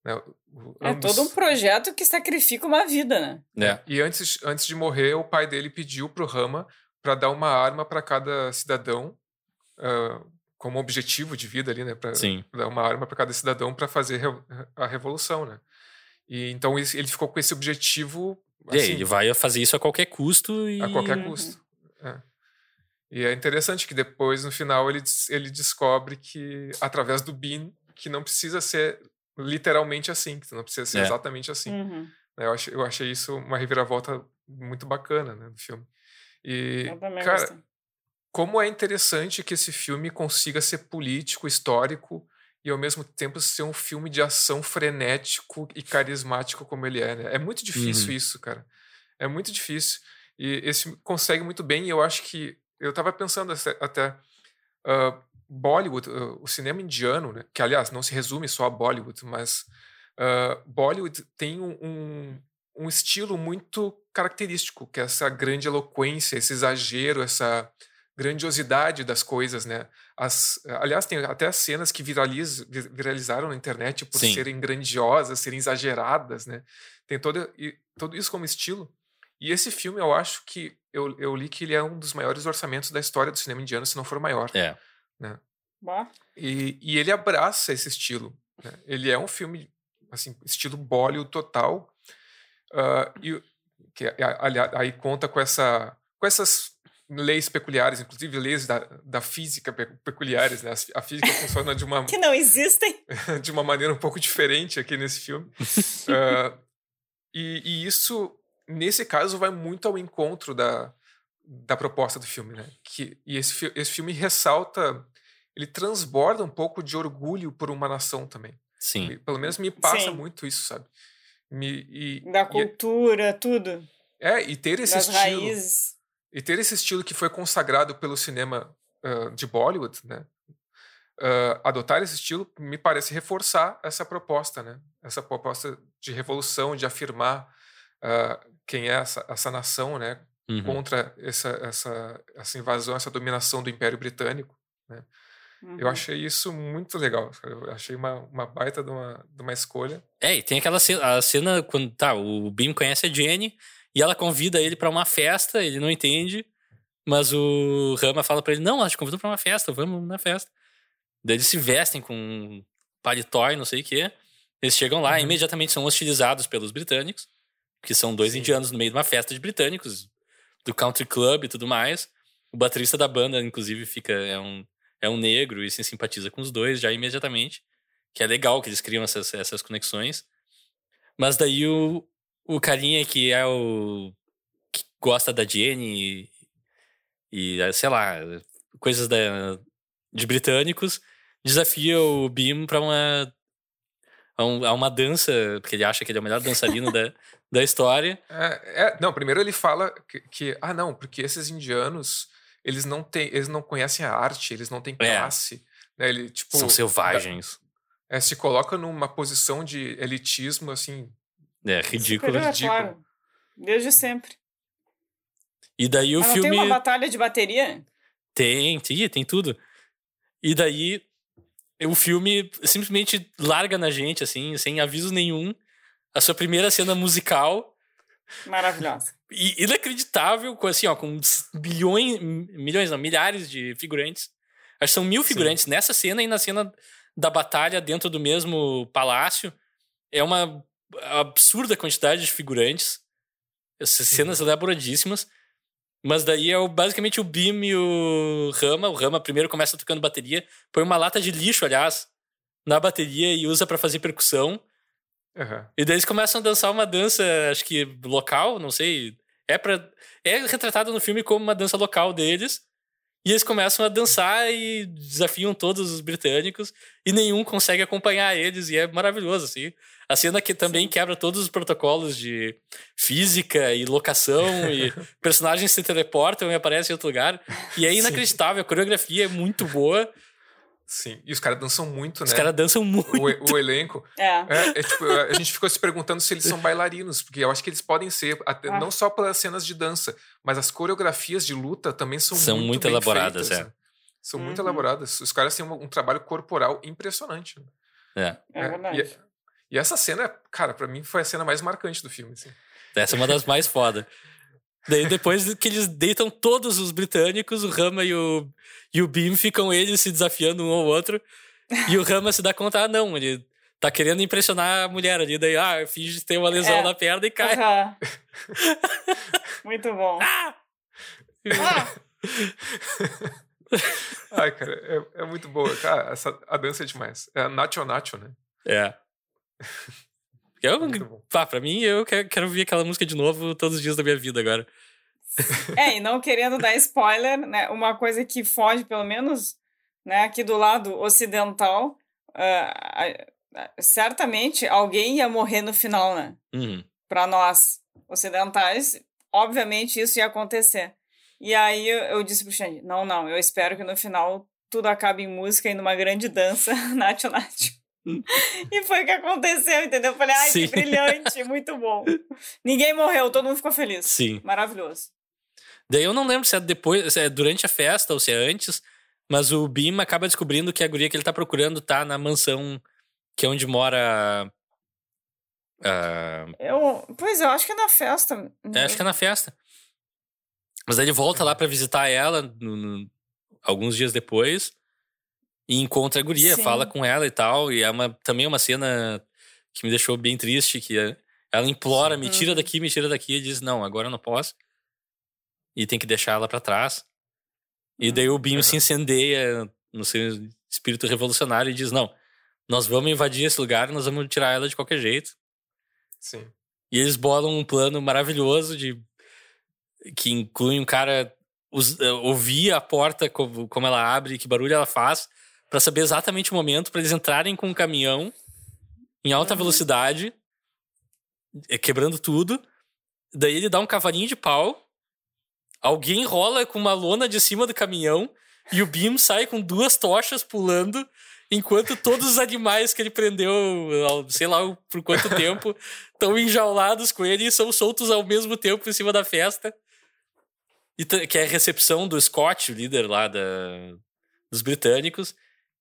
Né, o- É ambos- todo um projeto que sacrifica uma vida, né? É. E antes, antes de morrer, o pai dele pediu pro Rama para dar uma arma para cada cidadão, como objetivo de vida ali, né? Para Sim. dar uma arma para cada cidadão para fazer a revolução, né? E então ele ficou com esse objetivo E aí, assim, ele vai fazer isso a qualquer custo e a qualquer custo. É. E é interessante que depois, no final, ele, ele descobre que, através do Bean, que não precisa ser literalmente assim, que não precisa ser É. exatamente assim. Uhum. né? Eu achei, eu achei isso uma reviravolta muito bacana né, do filme. E, cara, gostei. Como é interessante que esse filme consiga ser político, histórico e ao mesmo tempo ser um filme de ação frenético e carismático como ele é. Né? É muito difícil Uhum. isso, cara. É muito difícil. E esse consegue muito bem. E eu acho que eu tava pensando até- ah, Bollywood, ah, o cinema indiano, né? que aliás não se resume só a Bollywood, mas ah, Bollywood tem um, um, um estilo muito característico, que é essa grande eloquência, esse exagero, essa grandiosidade das coisas, né? As, aliás, tem até as cenas que viraliz, vi- viralizaram na internet por Sim. serem grandiosas, serem exageradas, né? Tem todo, e, tudo isso como estilo. E esse filme, eu acho que eu, eu li que ele é um dos maiores orçamentos da história do cinema indiano, se não for o maior. É. Bah. E, e ele abraça esse estilo. né? Ele é um filme, assim, estilo Bollywood total. ah, e que ali- aí conta com essa com essas leis peculiares, inclusive leis da, da física pe- peculiares. Né? A física funciona de uma, Que não existem. de uma maneira um pouco diferente aqui nesse filme. Ah, e, e isso, nesse caso, vai muito ao encontro da, da proposta do filme, né? Que, e esse, esse filme ressalta, ele transborda um pouco de orgulho por uma nação também. Sim. E, pelo menos me passa Sim. muito isso, sabe? Me, e, Da e- cultura, tudo. é, e ter esse das estilo. raízes. E ter esse estilo que foi consagrado pelo cinema ah, de Bollywood, né? Ah, adotar esse estilo me parece reforçar essa proposta, né? Essa proposta de revolução, de afirmar ah, quem é essa, essa nação, né? Uhum. Contra essa, essa, essa invasão, essa dominação do Império Britânico. Eu Uhum. achei isso muito legal. Eu achei uma, uma baita de uma, de uma escolha. É, e tem aquela cena, a cena quando tá, o Bim conhece a Jenny e ela convida ele pra uma festa, ele não entende, mas o Rama fala pra ele: "Não, ela te convidou pra uma festa, vamos na festa". Daí eles se vestem com paletó e não sei o quê. Eles chegam lá, Uhum. imediatamente são hostilizados pelos britânicos, que são dois Sim. indianos no meio de uma festa de britânicos, do country club e tudo mais. O baterista da banda, inclusive, fica é um é um negro e se simpatiza com os dois já imediatamente, que é legal que eles criam essas, essas conexões. Mas daí o, o carinha que é o. que gosta da Jenny e, sei lá, coisas da, de britânicos, desafia o Bim pra uma, a, um, a, uma dança, porque ele acha que ele é o melhor dançarino da, da história. É, é, não, primeiro ele fala que, que, ah, não, porque esses indianos, eles não têm, eles não conhecem a arte, eles não têm é. classe. Né? Ele, tipo, São selvagens. É, se coloca numa posição de elitismo, assim. É, ridículo. É, ridículo. Claro. Desde sempre. E daí o Mas filme. Tem uma batalha de bateria? Tem, tem, tem tudo. E daí o filme simplesmente larga na gente, assim, sem aviso nenhum, a sua primeira cena musical. Maravilhosa. E inacreditável, com, assim, ó, com bilhões, milhões, não, milhares de figurantes. Acho que são mil figurantes Sim. nessa cena e na cena da batalha dentro do mesmo palácio. É uma absurda quantidade de figurantes. Essas cenas elaboradíssimas. Mas daí é o, basicamente o Bim e o Rama. O Rama primeiro começa tocando bateria, põe uma lata de lixo, aliás, na bateria e usa para fazer percussão. Uhum. E daí eles começam a dançar uma dança, acho que local, não sei. É, pra, é retratado no filme como uma dança local deles. E eles começam a dançar e desafiam todos os britânicos e nenhum consegue acompanhar eles e é maravilhoso, assim. A cena que também Sim. quebra todos os protocolos de física e locação e personagens se teleportam e aparecem em outro lugar. E é inacreditável, Sim. a coreografia é muito boa. Sim, e os caras dançam muito, né? Os caras dançam muito. O, o elenco. É. é, é tipo, a gente ficou se perguntando se eles são bailarinos, porque eu acho que eles podem ser, até, ah. não só pelas cenas de dança, mas as coreografias de luta também são, são muito, muito elaboradas. Feitas, é. Né? São uhum. muito elaboradas. Os caras têm um, um trabalho corporal impressionante. Né? É. É, verdade. E, e, essa cena, cara, para mim foi a cena mais marcante do filme. Assim. Essa é uma das mais foda. Daí depois que eles deitam todos os britânicos, o Rama e o, e o Beam ficam eles se desafiando um ao outro. E o Rama se dá conta, ah, não, ele tá querendo impressionar a mulher ali. Daí, ah, finge ter uma lesão é. na perna e cai. Uhum. Muito bom. Ah! ah! Ai, cara, é, é, muito boa. Cara, essa, a dança é demais. É a Nacho Nacho, né? É. Eu, pá, pra mim, eu quero, quero ouvir aquela música de novo todos os dias da minha vida agora. É, e não querendo dar spoiler, né? Uma coisa que foge, pelo menos, né, aqui do lado ocidental, uh, certamente alguém ia morrer no final, né? Uhum. Para nós ocidentais, obviamente isso ia acontecer. E aí eu, eu disse pro Xande, não, não, eu espero que no final tudo acabe em música e numa grande dança, Nacho Nacho. E foi o que aconteceu, entendeu? Eu falei, ai, Sim. que brilhante, muito bom. Ninguém morreu, todo mundo ficou feliz. Sim. Maravilhoso. Daí eu não lembro se é depois, se é durante a festa ou se é antes, mas o Bim acaba descobrindo que a guria que ele tá procurando tá na mansão que é onde mora. Uh... Eu, pois eu acho que é na festa. É, acho que é na festa. Mas daí ele volta lá para visitar ela no, no, alguns dias depois e encontra a guria, Sim. fala com ela e tal. E é uma, também uma cena que me deixou bem triste, que é, ela implora, me tira daqui, me tira daqui, e diz, não, agora eu não posso. E tem que deixar ela para trás. E daí o Binho uhum. se incendeia no seu espírito revolucionário e diz, não, nós vamos invadir esse lugar, nós vamos tirar ela de qualquer jeito. Sim. E eles bolam um plano maravilhoso de que inclui um cara ouvir a porta como, como ela abre, que barulho ela faz, para saber exatamente o momento para eles entrarem com um caminhão em alta uhum. velocidade, é, quebrando tudo. Daí ele dá um cavalinho de pau, alguém rola com uma lona de cima do caminhão e o Beam sai com duas tochas pulando, enquanto todos os animais que ele prendeu, sei lá por quanto tempo, estão enjaulados com ele e são soltos ao mesmo tempo em cima da festa. E que é a recepção do Scott, o líder lá da, dos britânicos.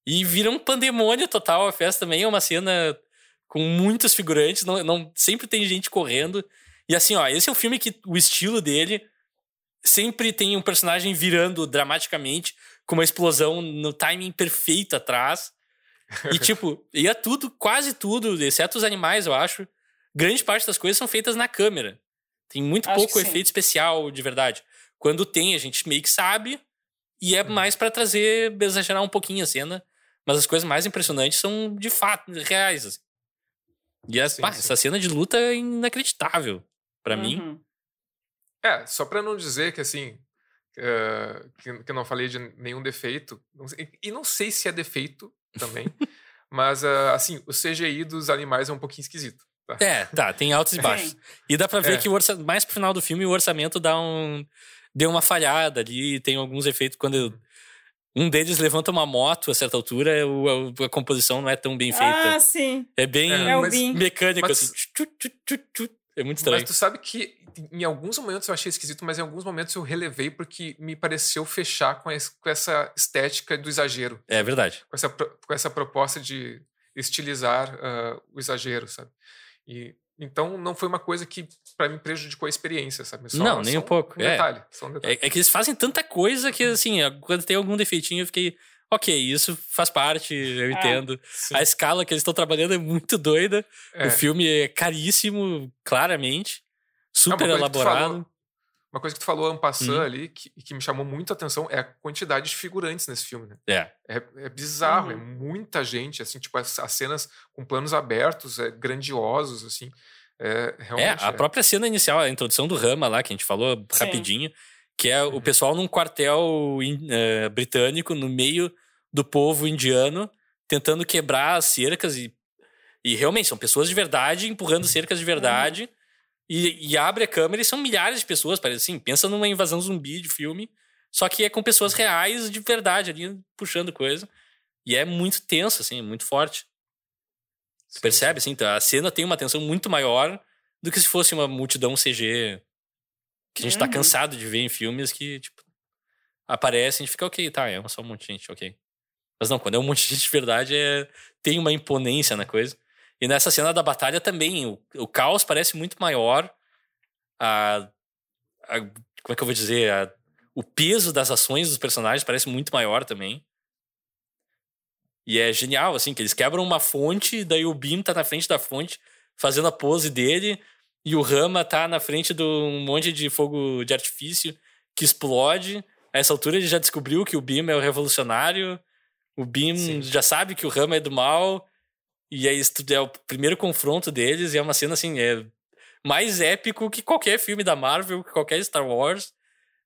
E vira um pandemônio total. A festa também é uma cena com muitos figurantes, não, não sempre tem gente correndo. E assim, ó, esse é um filme que o estilo dele sempre tem um personagem virando dramaticamente, com uma explosão no timing perfeito atrás. E tipo, e é tudo, quase tudo, exceto os animais, eu acho. Grande parte das coisas são feitas na câmera. Tem muito acho pouco efeito especial de verdade. Quando tem, a gente meio que sabe. E é hum. mais para trazer, exagerar um pouquinho a cena. Mas as coisas mais impressionantes são de fato reais. Assim. E as, sim, pá, sim. essa cena de luta é inacreditável para uhum. mim. É, só para não dizer que assim uh, que, que eu não falei de nenhum defeito. e não sei se é defeito também, mas uh, assim, o CGI dos animais é um pouquinho esquisito. Tá? É, tá, tem altos e baixos. E dá pra ver é. que o orça... mais pro final do filme o orçamento dá um. deu uma falhada ali, tem alguns efeitos quando. Um deles levanta uma moto a certa altura, o, a, a, composição não é tão bem feita. Ah, sim. É bem é, mas, mecânico, mas, assim. É muito estranho. Mas tu sabe que em alguns momentos eu achei esquisito, mas em alguns momentos eu relevei porque me pareceu fechar com, esse, com essa estética do exagero. É verdade. Com essa, com essa proposta de estilizar uh, o exagero, sabe? E então não foi uma coisa que para mim prejudicou a experiência, sabe? Só, não, nem um pouco. Um detalhe, é. Um detalhe. É, é, que eles fazem tanta coisa que assim, quando tem algum defeitinho eu fiquei, ok, isso faz parte, eu é, entendo. a escala que eles estão trabalhando é muito doida. O é. filme é caríssimo, claramente, super elaborado. Uma coisa que tu falou, Ampassan, uhum. ali, que, que me chamou muito a atenção, é a quantidade de figurantes nesse filme, né? É. É, é bizarro, é uhum. é muita gente, assim, tipo, as, as, cenas com planos abertos, é, grandiosos, assim. É, realmente, é, a é. própria cena inicial, a introdução do Rama lá, que a gente falou Sim. rapidinho, que é uhum. o pessoal num quartel uh, britânico, no meio do povo indiano, tentando quebrar as cercas e, e realmente são pessoas de verdade empurrando cercas de verdade. Uhum e, e, abre a câmera e são milhares de pessoas, parece assim. Pensa numa invasão zumbi de filme, só que é com pessoas reais de verdade ali puxando coisa. E é muito tenso, assim, muito forte. Sim. Percebe, assim? Então, a cena tem uma tensão muito maior do que se fosse uma multidão CG que a gente tá uhum. tá cansado de ver em filmes que, tipo, aparece e a gente fica, ok, tá, é só um monte de gente, ok. Mas não, quando é um monte de gente de verdade, é, tem uma imponência na coisa. E nessa cena da batalha também, o, o caos parece muito maior. A, a, como é que eu vou dizer? A, o peso das ações dos personagens parece muito maior também. E é genial, assim, que eles quebram uma fonte, daí o Bim tá na frente da fonte, fazendo a pose dele, e o Rama tá na frente de um monte de fogo de artifício que explode. A essa altura ele já descobriu que o Bim é o revolucionário, o Bim Sim. já sabe que o Rama é do mal, e aí é o primeiro confronto deles e é uma cena assim, é mais épico que qualquer filme da Marvel, que qualquer Star Wars.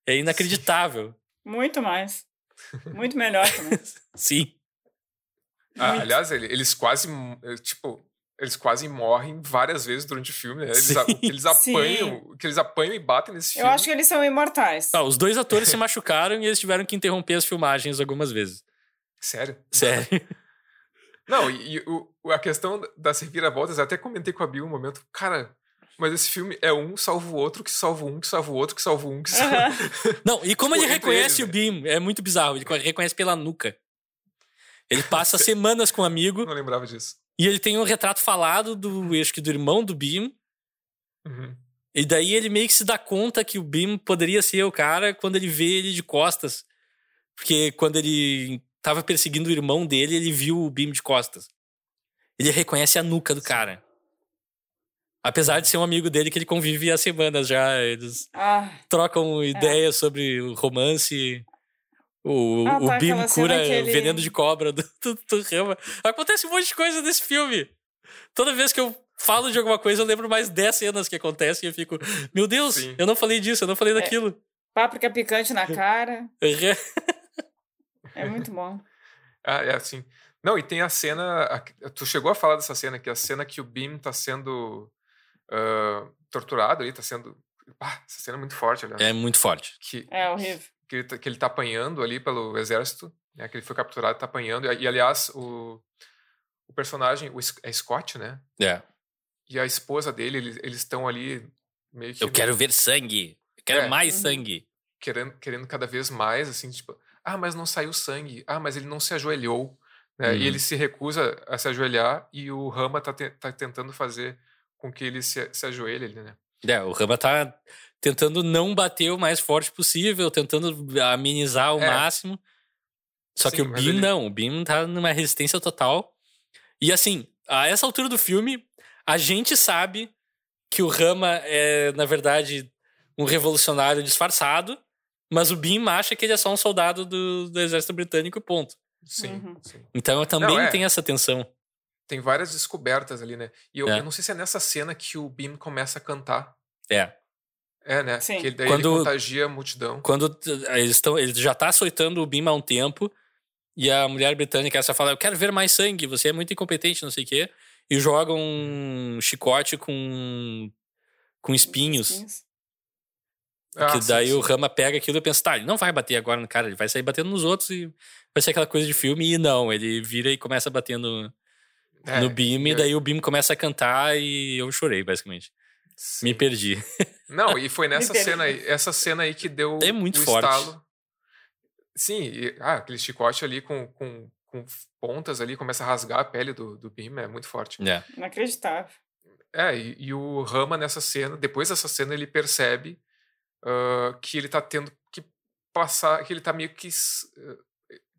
É inacreditável. Muito mais. Muito melhor também. Sim. Ah, aliás, eles quase, eh, tipo, eles quase morrem várias vezes durante o filme, né? Eles, Sim. eles apanham, que eles apanham e batem nesse filme. Eu acho que eles são imortais. Ah, os dois atores se machucaram e eles tiveram que interromper as filmagens algumas vezes. Sério? Sério. Não, e, e o, a questão das reviravoltas, até comentei com a Bill um momento, cara, mas esse filme é um salva o outro, que salva um, que salva o outro, que salva um, que salva... Uhum. Não, e como tipo, ele reconhece eles, o Beam, é muito bizarro, ele reconhece pela nuca. Ele passa semanas com um amigo. Não lembrava disso. E ele tem um retrato falado do, acho que do irmão do Beam. Uhum. E daí ele meio que se dá conta que o Beam poderia ser o cara quando ele vê ele de costas. Porque quando ele tava perseguindo o irmão dele, ele viu o Beam de costas. Ele reconhece a nuca do cara. Apesar de ser um amigo dele que ele convive há semanas já. Eles ah, trocam é. ideias sobre o romance. O, ah, o tá, Beam cura ele... veneno de cobra do, do, do Rama. Acontece um monte de coisa nesse filme. Toda vez que eu falo de alguma coisa, eu lembro mais 10 cenas que acontecem e eu fico, meu Deus, Sim. eu não falei disso, eu não falei é. daquilo. Páprica picante na cara. É muito bom. ah, é assim. Não, e tem a cena. A, tu chegou a falar dessa cena, que é a cena que o Beam tá sendo uh, torturado ali, tá sendo. Ah, essa cena é muito forte, aliás. É muito forte. Que, é horrível. Que ele, tá, que ele tá apanhando ali pelo exército, né? Que ele foi capturado, tá apanhando. E, e aliás, o, o personagem, o, é Scott, né? É. E a esposa dele, eles estão ali meio que. Eu quero ver sangue. Eu quero é, mais uhum. sangue. Querendo, querendo cada vez mais, assim, tipo ah, mas não saiu sangue. Ah, mas ele não se ajoelhou. Né? Uhum. E ele se recusa a se ajoelhar e o Rama tá, te, tá tentando fazer com que ele se, se ajoelhe ali, né? É, o Rama tá tentando não bater o mais forte possível, tentando amenizar ao é. máximo. Só Sim, que o Bim ele... não, o Bim tá numa resistência total. E assim, a essa altura do filme, a gente sabe que o Rama é, na verdade, um revolucionário disfarçado mas o Bim acha que ele é só um soldado do, do exército britânico, ponto. Sim, uhum. sim. Então também não, é. tem essa tensão. Tem várias descobertas ali, né? E eu, é. eu, não sei se é nessa cena que o Bim começa a cantar. É. É, né? Sim. Que ele, daí Quando- ele contagia a multidão. Quando t- eles estão. Ele já tá açoitando o Bim há um tempo. E a mulher britânica essa fala: Eu quero ver mais sangue, você é muito incompetente, não sei o quê. E joga um chicote com. com espinhos. Espinhos. Ah, que sim, daí sim. o Rama pega aquilo e pensa, tá, ele não vai bater agora no cara, ele vai sair batendo nos outros e vai ser aquela coisa de filme. E não, ele vira e começa batendo É, no Bim, e é, daí o Bim começa a cantar e eu chorei, basicamente. sim. Me perdi. Não, e foi nessa cena aí, essa cena aí que deu É muito o forte. estalo. Sim, e, ah, aquele chicote ali com, com, com pontas ali, começa a rasgar a pele do, do Bim, é muito forte. É. Inacreditável. É, e, e o Rama nessa cena, depois dessa cena, ele percebe que ele tá tendo que passar, que ele tá meio que.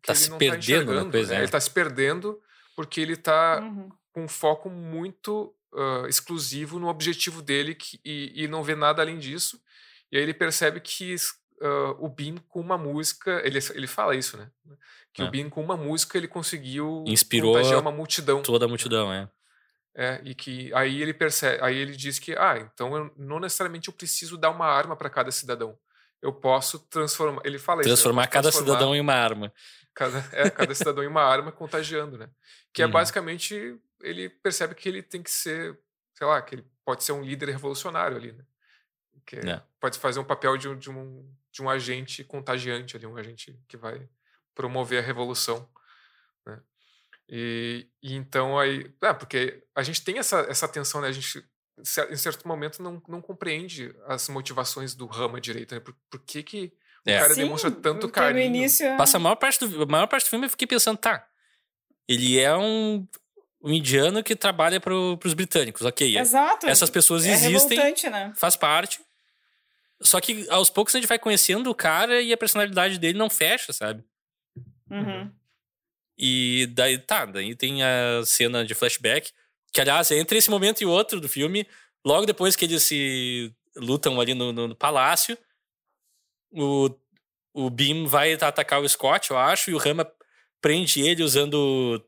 Tá ele se não perdendo na enxergando, coisa, né? é. Ele tá se perdendo porque ele tá Uhum. com um foco muito ah, exclusivo no objetivo dele que- e, e não vê nada além disso. E aí ele percebe que ah, o Bin com uma música, ele, ele fala isso, né? Que É. o Bin com uma música ele conseguiu Inspirou uma multidão. Toda a multidão, é. É, e que aí ele percebe, aí ele diz que, ah, então eu não necessariamente eu preciso dar uma arma para cada cidadão. Eu posso transformar. Ele fala isso. né? Transformar posso cada transformar cidadão em uma arma. Cada, é, cada cidadão em uma arma contagiando, né? Que é Uhum. basicamente ele percebe que ele tem que ser, sei lá, que ele pode ser um líder revolucionário ali, né? Que é- É. pode fazer um papel de um, de, um, de um agente contagiante ali, um agente que vai promover a revolução? E, e então aí, é, porque a gente tem essa, essa tensão, né? A gente em certo momento não, não compreende as motivações do Rama direito, né? Por, por que que o É. cara Sim, demonstra tanto carinho? Início, Passa a maior parte do, a maior parte do filme eu fiquei pensando, tá. Ele é um, um indiano que trabalha pro, pros britânicos, ok. é- Exato. Essas pessoas é existem, né? faz parte. Só que aos poucos a gente vai conhecendo o cara e a personalidade dele não fecha, sabe? Uhum. E daí, tá, daí tem a cena de flashback, que aliás, é entre esse momento e outro do filme, logo depois que eles se lutam ali no, no- no palácio, o, o Beam vai atacar o Scott, eu acho, e o Rama prende ele usando.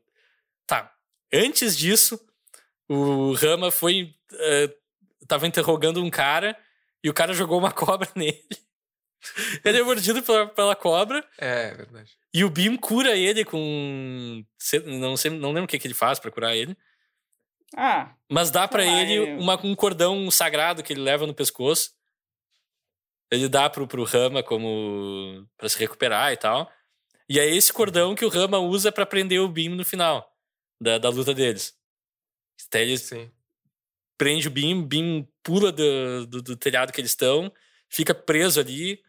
Tá, antes disso, o Rama foi. eh, tava interrogando um cara e o cara jogou uma cobra nele. Ele é mordido pela, pela cobra. É, é verdade. E o Beam cura ele com. Não, sei, não lembro o que, que ele faz pra curar ele. Ah, Mas dá pra Ah, ele uma, um cordão sagrado que ele leva no pescoço. Ele dá pro, pro Rama como. pra se recuperar e tal. E é esse cordão que o Rama usa pra prender o Beam no final da, da luta deles. Até ele Sim. prende o Beam, o Beam pula do, do, do telhado que eles estão, fica preso ali,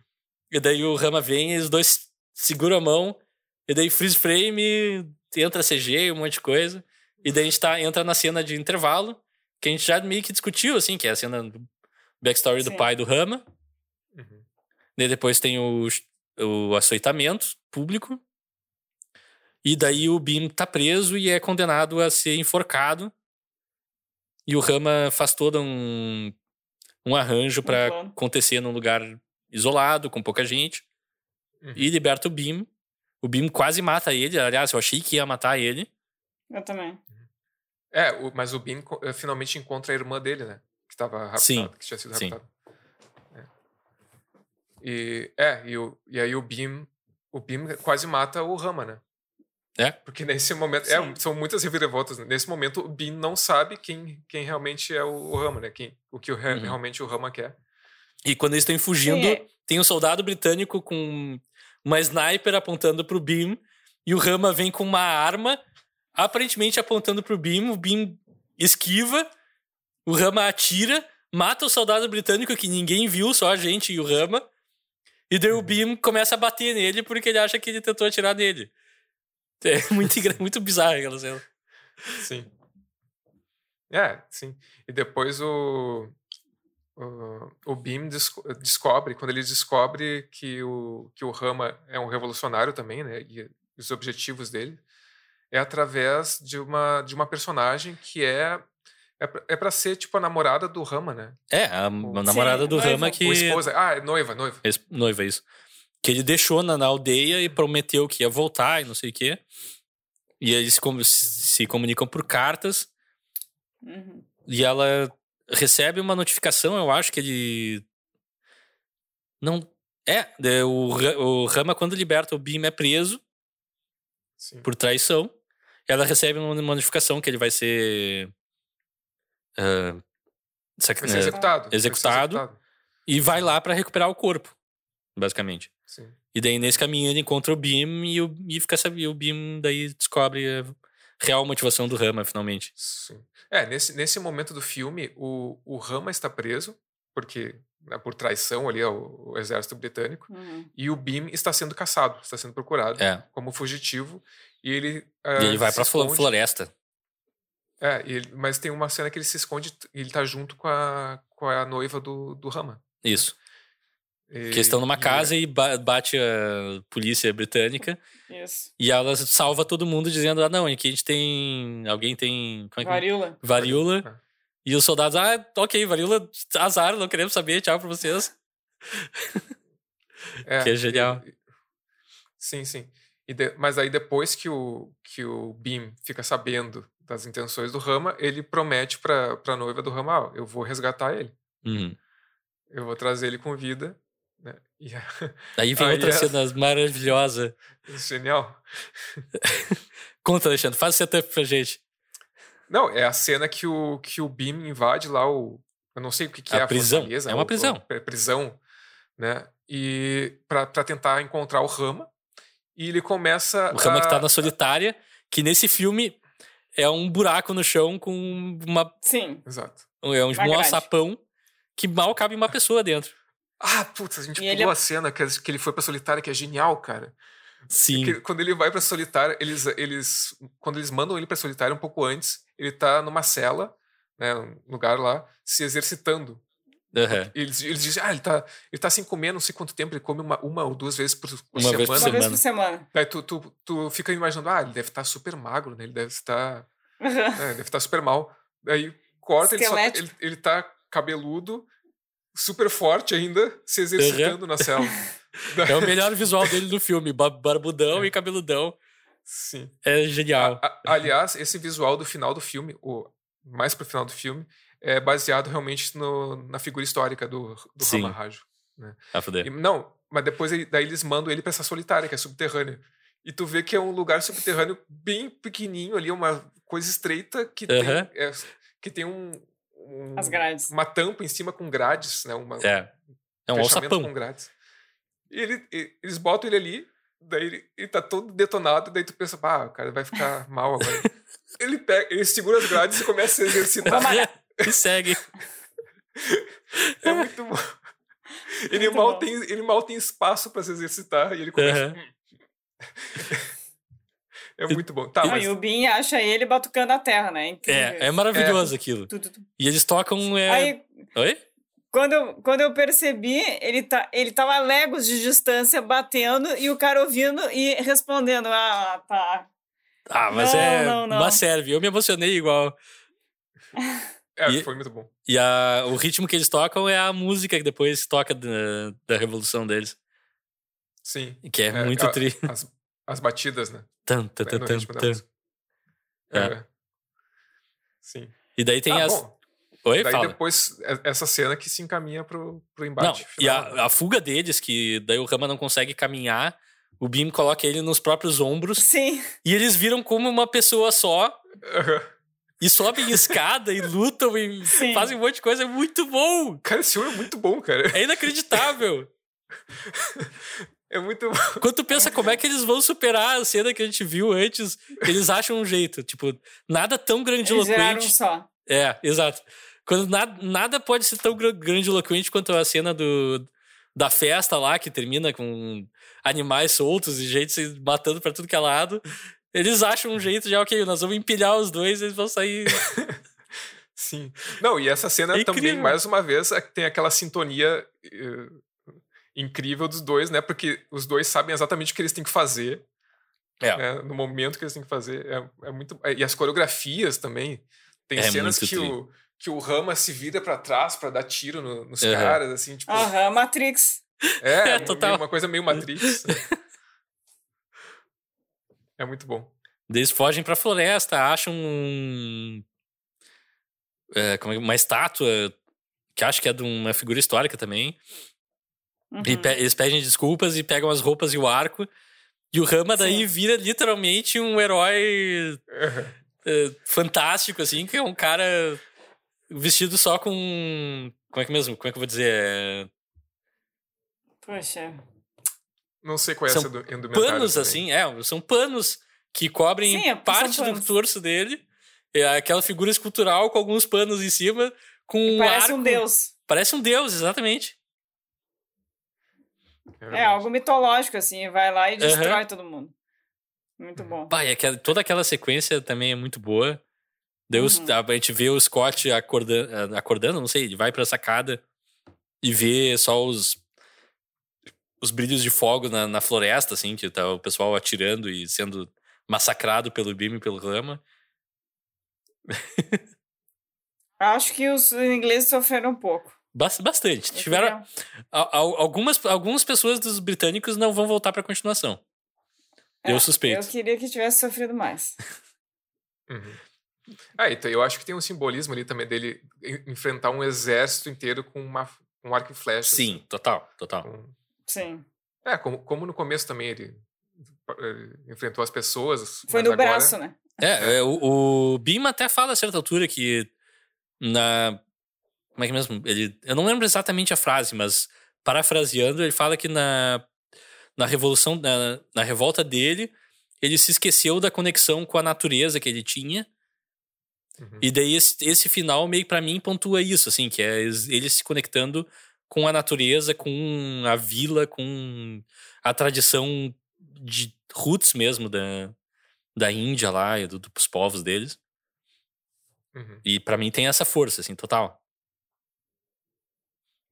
e daí o Rama vem e os dois seguram a mão, e daí freeze frame, entra CG, um monte de coisa, e daí a gente tá, entra na cena de intervalo, que a gente já meio que discutiu, assim, que é a cena do backstory do Sim. pai do Rama, Uhum. daí depois tem o, o açoitamento público, e daí o Beam tá preso e é condenado a ser enforcado. E o Rama faz todo um, um arranjo pra plano. acontecer num lugar isolado, com pouca gente. Uhum. E liberta o Beam. O Beam quase mata ele. Aliás, eu achei que ia matar ele. eu também. É, o- mas o co- eh, finalmente encontra a irmã dele, né? Que estava raptada, Sim, que tinha sido sim. raptada. É. E, é, e, o, e aí o Beam, o Beam quase mata o Rama, né? É? Porque nesse momento, é, são muitas reviravoltas. né? Nesse momento, o Bean não sabe quem, quem realmente é o, o Rama, né? Quem, o que o, Uhum. realmente o Rama quer. E quando eles estão fugindo, Sim, é. tem um soldado britânico com uma sniper apontando pro Beam. E o Rama vem com uma arma, aparentemente apontando pro Beam. O Beam esquiva. O Rama atira, mata o soldado britânico que ninguém viu, só a gente e o Rama. E daí o Beam começa a bater nele porque ele acha que ele tentou atirar nele. É muito, muito bizarro aquela cena. Sim. É, sim. E depois o, o, o Beam desco- descobre, quando ele descobre que o, que o Rama é um revolucionário também, né? E os objetivos dele, é através de uma, de uma personagem que é. É pra, é ser, tipo, a namorada do Rama, né? É, a, a namorada do noiva. Rama que. Esposa. Ah, é noiva, noiva. Ex- noiva, isso. Que ele deixou na, na aldeia e prometeu que ia voltar e não sei o quê. E eles se, se comunicam por cartas. Uhum. E ela recebe uma notificação, eu acho que ele. Não. É, é, o, o Rama, quando liberta o Beam, é preso Sim. por traição. Ela recebe uma notificação que ele vai ser. sac- Vai ser executado. executado. executado. e vai lá pra recuperar o corpo, basicamente. Sim. E daí, nesse caminho, ele encontra o Beam e o, e fica sabendo. O Beam daí descobre real motivação do Rama, finalmente. Sim. É, nesse, nesse momento do filme, o, o Rama está preso, porque né, por traição ali ao, ao exército britânico, Uhum. e o Beam está sendo caçado, está sendo procurado É. como fugitivo, e ele. E ah, ele vai flo- esconde. floresta. É, e ele- mas tem uma cena que ele se esconde e ele tá junto com a, com a noiva do, do Rama. Isso. Que estão numa e- casa e ba- bate a polícia britânica. Isso. E ela salva todo mundo dizendo: Ah, não, aqui a gente tem. Alguém tem. Como é que Varíola. Varíola. É. E os soldados, ah, ok, varíola, azar, não queremos saber, tchau pra vocês. que é genial. e- sim, sim. E de- mas aí depois que o, que o Beam fica sabendo das intenções do Rama, ele promete pra, pra noiva do Rama, ó, eu vou resgatar ele. Uhum. Eu vou trazer ele com vida. Né? Aí vem Aí outra cena maravilhosa. genial. Conta, Alexandre, faz o setup pra gente. Não, é a cena que o, que o Beam invade lá o. Eu não sei o que, que A é a prisão. fortaleza, É uma ou- prisão. é prisão, né? E pra, pra tentar encontrar o Rama. E ele começa. O Rama que tá a- na solitária, que nesse filme é um buraco no chão com uma. Sim. Exato. É um, um alçapão que mal cabe uma pessoa dentro. Ah, putz, a gente E pulou ele é- a cena que, que ele foi pra solitária, que é genial, cara. Sim. Que quando ele vai pra solitária, eles, eles. Quando eles mandam ele pra solitária um pouco antes, ele tá numa cela, né? Um lugar lá, se exercitando. Aham. E Eles, eles dizem, ah, ele tá, ele tá sem comer não sei quanto tempo, ele come uma, uma ou duas vezes por, por Uma semana. vez por Uma vez semana. por semana. Daí tu, tu, tu fica imaginando, ah, ele deve estar super magro, né? Ele deve estar. Uhum. é, deve estar super mal. Daí corta, ele, só, ele, ele tá cabeludo, super forte ainda, se exercitando na cela. É o melhor visual dele no filme, ba- barbudão e cabeludão. Sim. É genial. A- a- aliás, esse visual do final do filme, o mais pro final do filme, é baseado realmente no, na figura histórica do, do Sim. Rama Rajo. Ah. E- não, mas depois ele- daí eles mandam ele pra essa solitária, que é subterrânea. E tu vê que é um lugar subterrâneo bem pequenininho ali, uma coisa estreita que Aham. tem, é, que tem um, um- As grades. uma tampa em cima com grades, né? Uma, É. É um fechamento alçapão. com grades. E ele, e- eles botam ele ali, daí ele, ele tá todo detonado, daí tu pensa, pá, o cara vai ficar mal agora. ele, pega, ele segura as grades e começa a se exercitar. E segue. É muito bom. Ele Muito mal, bom. Tem, ele mal tem espaço pra se exercitar e ele começa. Aham. É muito bom. Tá, Não, mas E o Bin acha ele batucando a terra, né? Incrível É, é maravilhoso aquilo. Tu, tu, tu. E eles tocam. É... Aí, Oi? quando eu, quando eu percebi, ele, tá, ele tava a legos de distância batendo e o cara ouvindo e respondendo: Ah, tá. Ah, mas Não, é não, não. uma serve. Eu me emocionei igual. é, e- foi muito bom. E a, o ritmo que eles tocam é a música que depois toca da, da revolução deles. Sim. Que é, É, muito a- tri. As, as batidas, né? Tan, tan, É, tan, no tan, ritmo da tan. música. É. Sim. E daí tem Ah, as. bom, Oi, daí fala. depois, é- essa cena que se encaminha pro, pro Não, embate. e final, né? a, a fuga deles, que daí o Rama não consegue caminhar, o Beam coloca ele nos próprios ombros Sim. e eles viram como uma pessoa só e sobem escada e lutam e Sim. fazem um monte de coisa. É muito bom! Cara, esse filme é muito bom, cara. É inacreditável! É muito bom. Quando tu pensa como é que eles vão superar a cena que a gente viu antes, eles acham um jeito. Tipo, nada tão Eles um grandiloquente. só. É, exato. Quando nada, nada pode ser tão gra- grandiloquente quanto a cena do, da festa lá, que termina com animais soltos e gente se matando pra tudo que é lado. Eles acham um jeito de, ok, nós vamos empilhar os dois e eles vão sair. Sim. Não, e essa cena É também, mais uma vez, é tem aquela sintonia eh, incrível dos dois, né? Porque os dois sabem exatamente o que eles têm que fazer. É. né? No momento que eles têm que fazer. É, é muito. é, e as coreografias também. Tem É cenas que tri. o, que o Rama se vira pra trás pra dar tiro no- nos Aham. caras, assim, tipo. Aham, Matrix. É, É, total. uma coisa meio Matrix. é muito bom. Eles fogem pra floresta, acham um, é, como é- uma estátua que acho que é de uma figura histórica também. Uhum. Pe eles pedem desculpas e pegam as roupas e o arco. E o Rama daí Sim. vira literalmente um herói uh, fantástico, assim, que é um cara vestido só com. Como é que mesmo? Como é que eu vou dizer? Poxa. Não sei qual é são essa do Panos, também. assim, é, são panos que cobrem Sim, é, parte do torso dele. É aquela figura escultural com alguns panos em cima, com um Parece arco. um deus. Parece um deus, exatamente. É, é algo mitológico, assim, vai lá e destrói uhum. todo mundo. Muito bom. Pai, aquela, toda aquela sequência também é muito boa. Deus, uhum. a, a, gente vê o Scott acordando, acordando, não sei, ele vai pra sacada e vê só os os brilhos de fogo na, na floresta, assim, que tá o pessoal atirando e sendo massacrado pelo Bim e pelo Rama. Acho que os ingleses sofreram um pouco. Bastante. Tiveram. Algumas, algumas pessoas dos britânicos não vão voltar para a continuação. É, eu suspeito. Eu queria que tivesse sofrido mais. uhum. Ah, então eu acho que tem um simbolismo ali também dele enfrentar um exército inteiro com uma, um arco e flecha. Sim, assim. total, total. Com... Sim. É, como, como no começo também ele, ele enfrentou as pessoas. Foi no agora... braço, né? É, é o, o Bima até fala a certa altura que na como é que mesmo? Ele, eu não lembro exatamente a frase, mas parafraseando, ele fala que na, na revolução, na, na revolta dele, ele se esqueceu da conexão com a natureza que ele tinha. Uhum. E daí esse, esse final meio para mim pontua isso, assim, que é ele se conectando com a natureza, com a vila, com a tradição de roots mesmo da, da Índia lá e do, dos povos deles. Uhum. E para mim tem essa força, assim, total.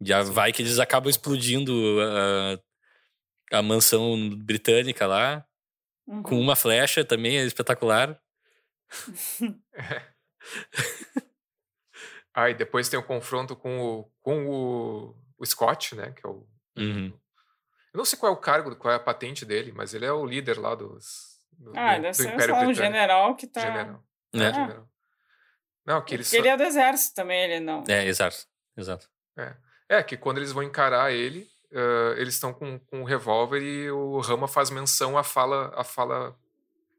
Já Sim. vai que eles acabam explodindo a, a mansão britânica lá. Uhum. Com uma flecha também, é espetacular. Aí depois tem o confronto com o, com o, o Scott, né? Que é o. Uhum. Eu não sei qual é o cargo, qual é a patente dele, mas ele é o líder lá dos. Do, ah, do, deve do ser Império um general que tá. General. É. Ah. general. Não, que ele, só... ele é do exército também, ele não. É, exército. Exato. É. É, que quando eles vão encarar ele, uh, eles estão com, com um revólver e o Rama faz menção à fala, à fala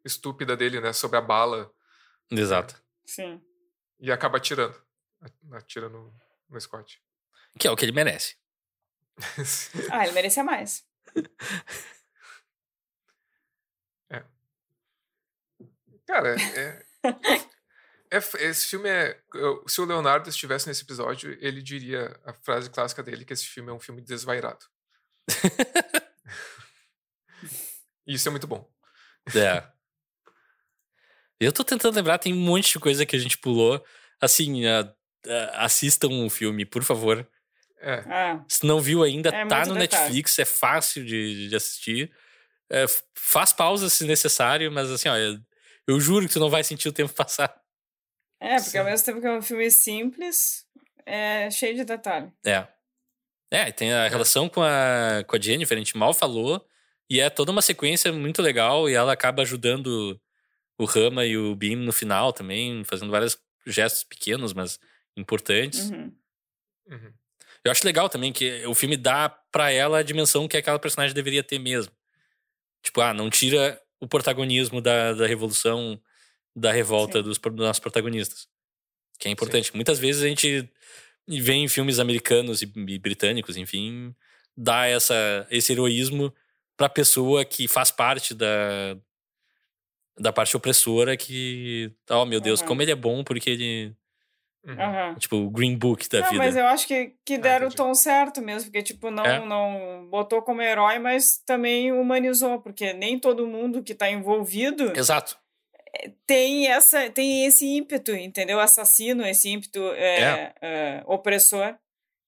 estúpida dele, né? Sobre a bala. Exato. Sim. E acaba atirando. Atira no, no Scott. Que é o que ele merece. ah, ele merecia mais. É. Cara, é, é, esse filme é. Se o Leonardo estivesse nesse episódio, ele diria a frase clássica dele: que esse filme é um filme desvairado. Isso é muito bom. É. Eu tô tentando lembrar, tem um monte de coisa que a gente pulou. Assim, uh, uh, assistam o um filme, por favor. É. é. Se não viu ainda, é tá no detalhe. Netflix, é fácil de, de assistir. É, faz pausa se necessário, mas assim, ó, eu, eu juro que tu não vai sentir o tempo passar. É, porque Sim. ao mesmo tempo que é um filme simples, é cheio de detalhe. É. É, tem a relação com a, com a Jennifer, a gente mal falou, e é toda uma sequência muito legal, e ela acaba ajudando o Rama e o Beam no final também, fazendo vários gestos pequenos, mas importantes. Uhum. Uhum. Eu acho legal também que o filme dá para ela a dimensão que aquela personagem deveria ter mesmo. Tipo, ah, não tira o protagonismo da, da revolução da revolta dos, dos, nossos protagonistas. Que é importante. Sim. Muitas vezes a gente vê em filmes americanos e, e britânicos, enfim, dá essa, esse heroísmo pra pessoa que faz parte da, da parte opressora que, oh meu Deus, uhum. como ele é bom porque ele... Uhum. Tipo, o Green Book da não, vida. Mas eu acho que, que ah, deram ah, o tom certo mesmo, porque, tipo, não, é. não botou como herói, mas também humanizou, porque nem todo mundo que tá envolvido. Exato tem essa tem esse ímpeto entendeu assassino esse ímpeto é, é. É, opressor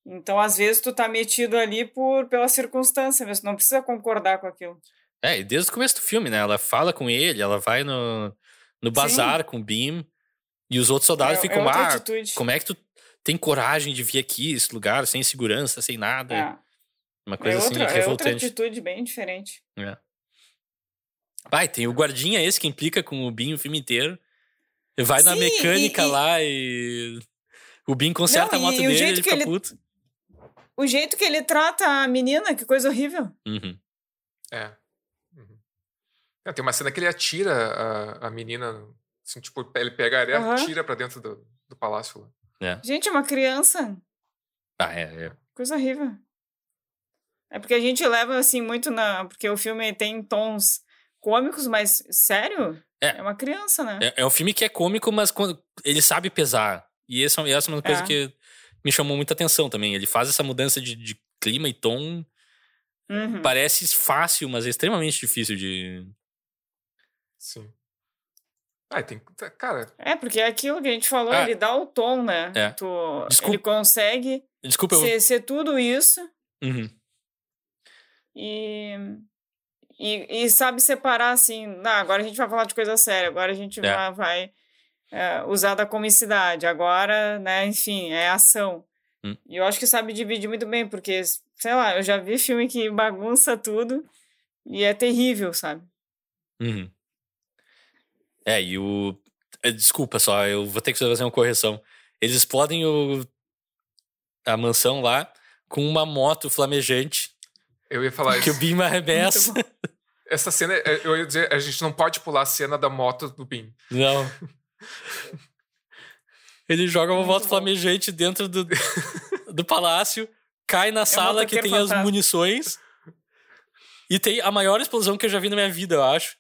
então às vezes tu tá metido ali por pela circunstância mas não precisa concordar com aquilo é e desde o começo do filme né ela fala com ele ela vai no no bazar Sim. com o Beam e os outros soldados é, ficam ah atitude. como é que tu tem coragem de vir aqui esse lugar sem segurança sem nada é. uma coisa assim revoltante é outra atitude bem diferente é. Pai, tem o guardinha esse que implica com o Bin o filme inteiro. Vai Sim, na mecânica e, lá e. O Bin conserta Não, a moto dele e ele fica ele... puto. o jeito que ele trata a menina, que coisa horrível. Uhum. É. Uhum. É, tem uma cena que ele atira a, a menina, assim, tipo, ele pega a areia e Aham. atira pra dentro do, do palácio lá. Gente, é uma criança. Ah, é, é. Coisa horrível. É porque a gente leva assim muito na. Porque o filme tem tons cômicos, mas sério? É. É uma criança, né? É, é um filme que é cômico, mas quando ele sabe pesar. E essa, e essa é uma coisa É. que me chamou muita atenção também. Ele faz essa mudança de, de clima e tom. Uhum. Parece fácil, mas é extremamente difícil de. Sim. Ah, tem. Cara, É, porque é aquilo que a gente falou, Ah. ele dá o tom, né? É. Tu, Desculpa. ele consegue Desculpa, eu. ser, ser tudo isso Uhum. e, e, e sabe separar assim. Ah, agora a gente vai falar de coisa séria, agora a gente É. vai, vai é, usar da comicidade, agora, né, enfim, é ação. Hum. E eu acho que sabe dividir muito bem, porque, sei lá, eu já vi filme que bagunça tudo e é terrível, sabe? Uhum. É, e o. é, Desculpa só, eu vou ter que fazer uma correção. Eles explodem o... a mansão lá com uma moto flamejante eu ia falar que o isso. Bim arremessa. Muito Essa cena, é, eu ia dizer, a gente não pode pular a cena da moto do Bim. Não. Ele joga uma moto flamejante dentro do, do palácio, cai na sala que tem as fantasma. munições e tem a maior explosão que eu já vi na minha vida, eu acho.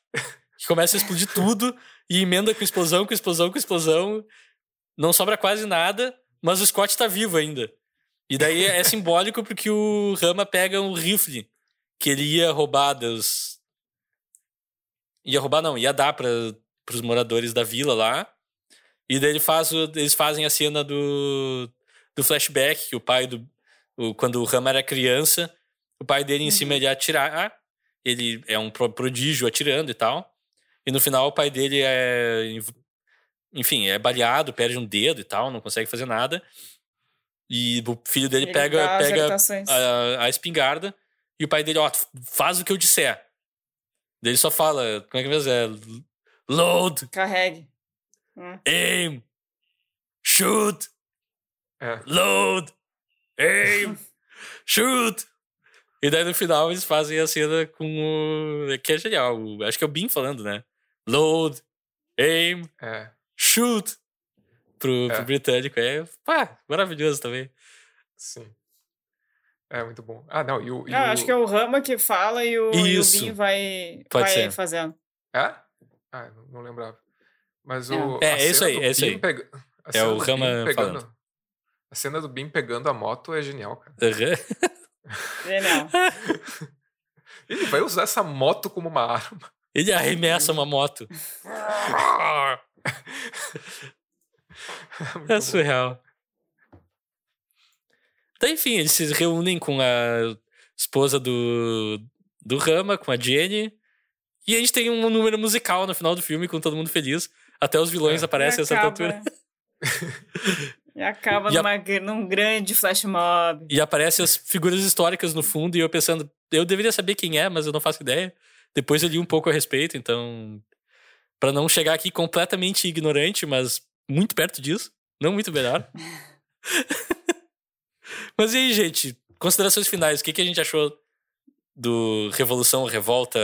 Que começa a explodir tudo e emenda com explosão, com explosão, com explosão. Não sobra quase nada, mas o Scott tá vivo ainda. E daí é simbólico porque o Rama pega um rifle que ele ia roubar dos. Ia roubar, não, ia dar para os moradores da vila lá. E daí ele faz o- eles fazem a cena do, do flashback, que o pai do. o- quando o Rama era criança, o pai dele em cima ele ia atirar. Ele é um pro- prodígio atirando e tal. E no final o pai dele é. Enfim, é baleado, perde um dedo e tal, não consegue fazer nada. E o filho dele Ele pega, pega a, a espingarda e o pai dele, ó, faz o que eu disser. Daí ele só fala, como é que mesmo é? Load, Carregue. Hum. aim, shoot, É. load, aim, shoot. E daí no final eles fazem a cena com o. que é genial. Acho que é o Bin falando, né? Load, aim, É. shoot. Pro, É. pro britânico. É pá, maravilhoso também. Sim. É muito bom. Ah, não, e o. e Ah, o- acho que é o Rama que fala e o, e o. Bin vai, Pode vai ser. fazendo. É? Ah, não, não lembrava. Mas É. o. É, é isso aí, é isso aí. pega- É o Rama pegando- falando. A cena do Bim pegando a moto é genial, cara. Genial. Ele vai usar essa moto como uma arma. Ele arremessa uma moto. É surreal. Então, enfim, eles se reúnem com a esposa do, do Rama, com a Jenny. E a gente tem um número musical no final do filme, com todo mundo feliz. Até os vilões É. aparecem a certa acaba- altura. E acaba E a- numa, num grande flash mob. E aparecem as figuras históricas no fundo, e eu pensando, eu deveria saber quem é, mas eu não faço ideia. Depois eu li um pouco a respeito, então. Pra não chegar aqui completamente ignorante, mas muito perto disso. Não muito melhor. mas e aí, gente? Considerações finais. O que, que a gente achou do Revolução, Revolta,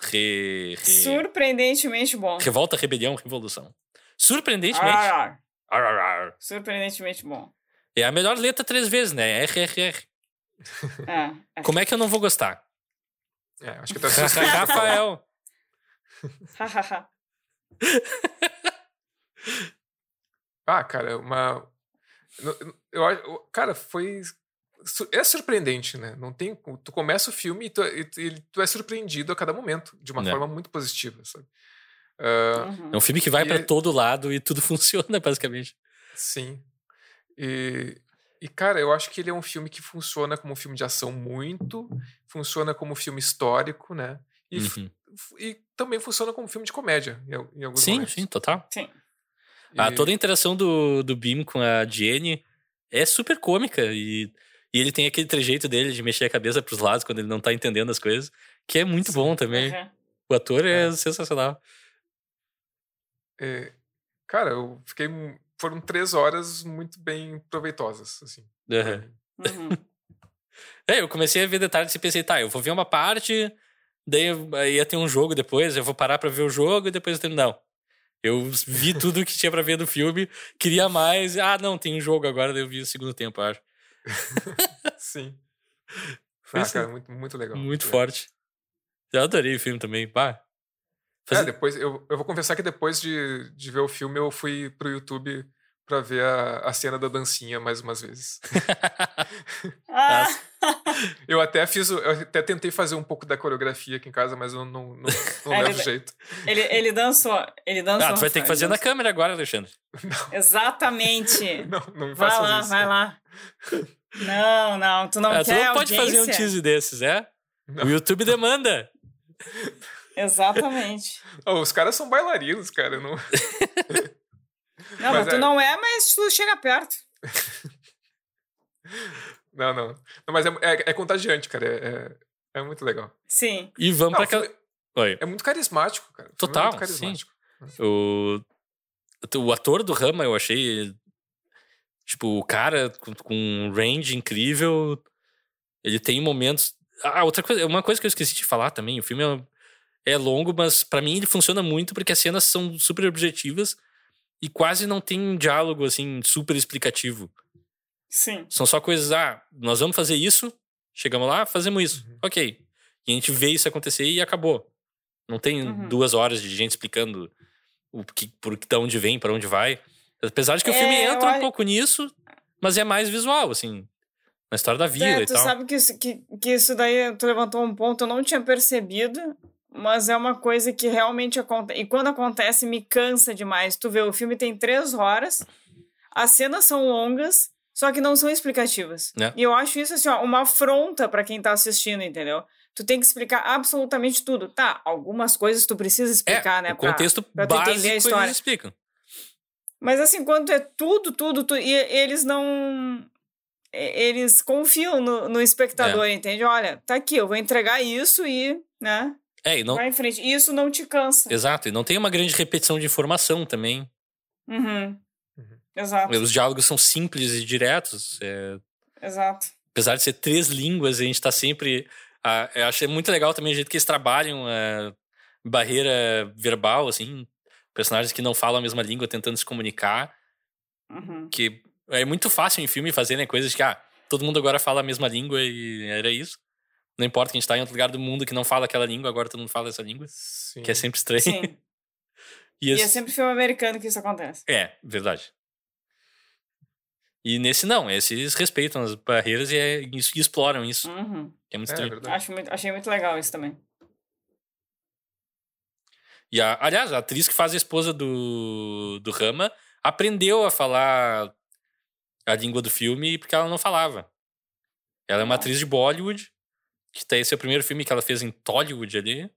Re... re- Surpreendentemente bom. Revolta, Rebelião, Revolução? Surpreendentemente. Ar, ar, ar. surpreendentemente bom. É a melhor letra três vezes, né? RRR. É, é. Como é que eu não vou gostar? É, acho que tá. Rafael. Ah, cara, uma. Eu, eu, cara, foi. É surpreendente, né? Não tem. Tu começa o filme e tu, e e tu é surpreendido a cada momento, de uma É. forma muito positiva, sabe? Ah, Uhum. É um filme que vai pra é- todo lado e tudo funciona, basicamente. sim. E, e, cara, eu acho que ele é um filme que funciona como um filme de ação muito, funciona como um filme histórico, né? E, Uhum. e também funciona como um filme de comédia em, em alguns Sim, momentos. sim, total. Sim. E- toda a interação do, do Beam com a Jenny é super cômica e, e ele tem aquele trejeito dele de mexer a cabeça pros lados quando ele não tá entendendo as coisas, que é muito Sim. bom também. Uhum. O ator é, É. sensacional. é, cara, eu fiquei. Foram três horas muito bem proveitosas, assim. mim. Uhum. É, eu comecei a ver detalhes e pensei, tá, eu vou ver uma parte, daí ia ter um jogo depois, eu vou parar pra ver o jogo e depois eu tenho. Não. Eu vi tudo que tinha pra ver do filme, queria mais. Ah, não, tem um jogo agora, eu vi o segundo tempo, acho. Sim. Ah, cara, muito, muito legal. Muito é. forte. Eu adorei o filme também, pá. É, depois, eu, eu vou confessar que depois de, de ver o filme, eu fui pro YouTube pra ver a, a cena da dancinha mais umas vezes. Ah, eu até fiz, eu até tentei fazer um pouco da coreografia aqui em casa, mas eu não, não, não É, levo ele- jeito. ele, ele dançou. Ele dançou. Ah, tu vai ter que fazer na câmera agora, Alexandre. Exatamente. Não, não me Vai faça lá, isso. vai lá. Não, não, tu não Ah, tu quer não pode fazer um tease desses, é? Não. O YouTube demanda. Exatamente. Oh, os caras são bailarinos, cara. Não... Não, Mas mas tu é- não é, mas tu chega perto. Não, não. Não, mas é, é, é contagiante, cara. É, é, é muito legal. Sim. E vamos filme aquela. Oi. é muito carismático, cara. Total, É muito carismático. O... o ator do Rama, eu achei. Tipo, o cara com, com um range incrível. Ele tem momentos. Ah, outra coisa, uma coisa que eu esqueci de falar também: o filme é, é longo, mas pra mim ele funciona muito porque as cenas são super objetivas e quase não tem diálogo, assim, super explicativo. Sim. São só coisas, ah, nós vamos fazer isso, chegamos lá, fazemos isso. Uhum. Ok. E a gente vê isso acontecer e acabou. Não tem Uhum. duas horas de gente explicando o que, por que, da onde vem, para onde vai. Apesar de que o filme É, entra um acho- pouco nisso, mas é mais visual, assim. Na história da vida É, e tu tal. sabe que que, que isso daí tu levantou um ponto, eu não tinha percebido, mas é uma coisa que realmente acontece. E quando acontece, me cansa demais. Tu vê, o filme tem três horas, as cenas são longas, só que não são explicativas. É. E eu acho isso assim, ó, uma afronta pra quem tá assistindo, entendeu? Tu tem que explicar absolutamente tudo. Tá, algumas coisas tu precisa explicar, é, né? o contexto pra tu entender a história. eles explicam. Mas assim, quando é tudo, tudo, tudo, e eles não. Eles confiam no, no espectador, É. entende? Olha, tá aqui, eu vou entregar isso e, né? É, e não, Vai em frente. E isso não te cansa. exato, e não tem uma grande repetição de informação também. Uhum. Uhum. Exato, Os diálogos são simples e diretos. é, exato. apesar de ser três línguas, a gente tá sempre. ah, eu achei muito legal também o jeito que eles trabalham a barreira verbal, assim. Personagens que não falam a mesma língua tentando se comunicar. Uhum. Que é muito fácil em filme fazer, né? Coisas que, ah, todo mundo agora fala a mesma língua e era isso. Não importa que a gente tá em outro lugar do mundo que não fala aquela língua, agora todo mundo fala essa língua. Sim. Que é sempre estranho. Sim. E E é sempre filme americano que isso acontece. É, verdade. E nesse não, esses respeitam as barreiras e, é, e exploram isso. Uhum. Que é muito É, estranho. verdade. Acho muito, achei muito legal isso também. E a, aliás, a atriz que faz a esposa do, do Rama aprendeu a falar a língua do filme porque ela não falava. Ela é uma Ah. atriz de Bollywood, que tem esse é o primeiro filme que ela fez em Tollywood ali.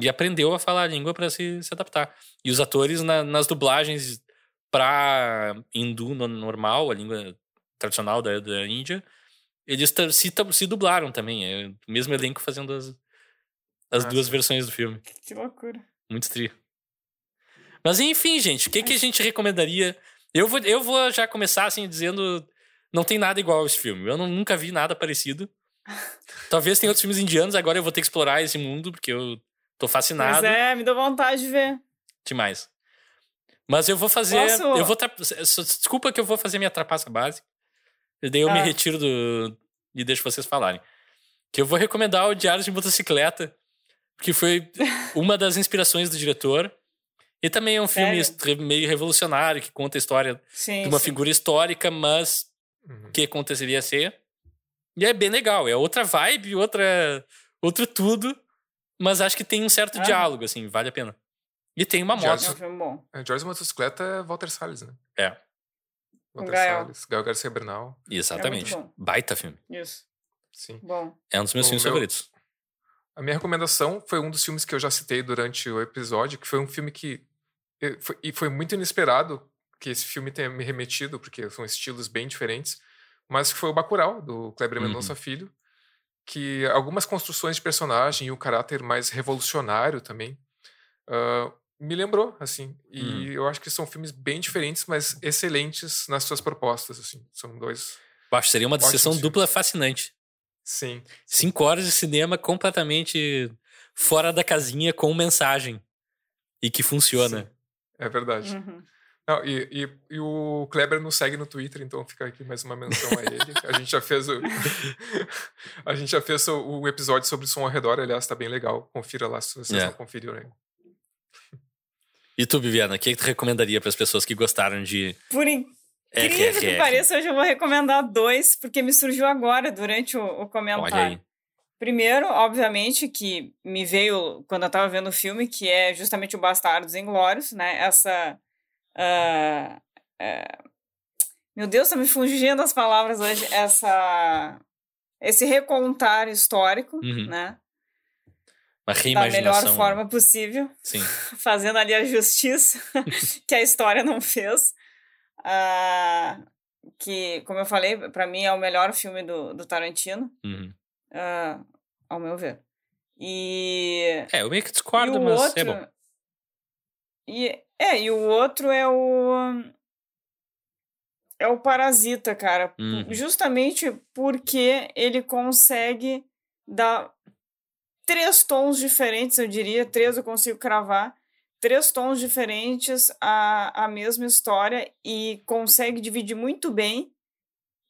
E aprendeu a falar a língua para se, se adaptar. E os atores na- nas dublagens pra hindu no- normal, a língua tradicional da, da Índia, eles se, se dublaram também. É o mesmo elenco fazendo as, as duas versões do filme. Que loucura. Muito tri. Mas enfim, gente, o que, que a gente recomendaria? Eu vou, eu vou já começar assim dizendo. Não tem nada igual a esse filme. Eu não- nunca vi nada parecido. Talvez tenha outros filmes indianos, agora eu vou ter que explorar esse mundo, porque eu tô fascinado Mas é, me deu vontade de ver. demais. Mas eu vou fazer. Posso- Eu vou tra- Desculpa que eu vou fazer minha trapaça básica. E daí eu me Ah. retiro do. E deixo vocês falarem. Que eu vou recomendar o Diário de Motocicleta, que foi uma das inspirações do diretor. E também é um filme Sério? meio revolucionário, que conta a história Sim. de uma sim. figura histórica, mas Uhum. que aconteceria ser. E é bem legal. É outra vibe, outra, outro tudo. Mas acho que tem um certo Ah. diálogo, assim, vale a pena. E tem uma moto. É um filme bom. É, George Motocicleta é Walter Salles, né? É, Walter Gael. Salles, Gael Garcia Bernal. exatamente. bom. Baita filme. Isso. Sim. Bom. É um dos meus O filmes meu- favoritos. A minha recomendação foi um dos filmes que eu já citei durante o episódio, que foi um filme que. eh, foi- E foi muito inesperado que esse filme tenha me remetido, porque são estilos bem diferentes, mas que foi o Bacurau, do Kleber Uhum. Mendonça Filho, que algumas construções de personagem e o caráter mais revolucionário também ah, me lembrou, assim. E Uhum. eu acho que são filmes bem diferentes, mas excelentes nas suas propostas, assim. São dois Acho seria uma sessão filmes. dupla fascinante. Sim. Cinco horas de cinema completamente fora da casinha com mensagem. E que funciona. Sim. É verdade. Uhum. Não, e, e- e o Kleber nos segue no Twitter, então fica aqui mais uma menção a ele. A gente já fez o. a gente já fez o, o episódio sobre som ao redor, aliás, tá bem legal. Confira lá se vocês É. não conferiram. E tu, Viviana, o que, que tu recomendaria para as pessoas que gostaram de Por incrível que pareça, hoje eu vou recomendar dois, porque me surgiu agora durante o, o comentário. Olha aí. Primeiro, obviamente, que me veio quando eu tava vendo o filme, que é justamente o Bastardos Inglórios, né? Essa. Ah, ah, meu Deus, tá me fugindo as palavras hoje. Essa. Esse recontar histórico, Uhum. né? Uma Da melhor forma possível, Sim. fazendo ali a justiça que a história não fez. Ah, que, como eu falei, para mim é o melhor filme do, do Tarantino. Uhum. ah, ao meu ver. E, É, eu meio que discordo, mas outro. é bom. E, é, e o outro é o. É o Parasita, cara. Uhum. Justamente porque ele consegue dar três tons diferentes, eu diria. Três eu consigo cravar. Três tons diferentes a, a mesma história e consegue dividir muito bem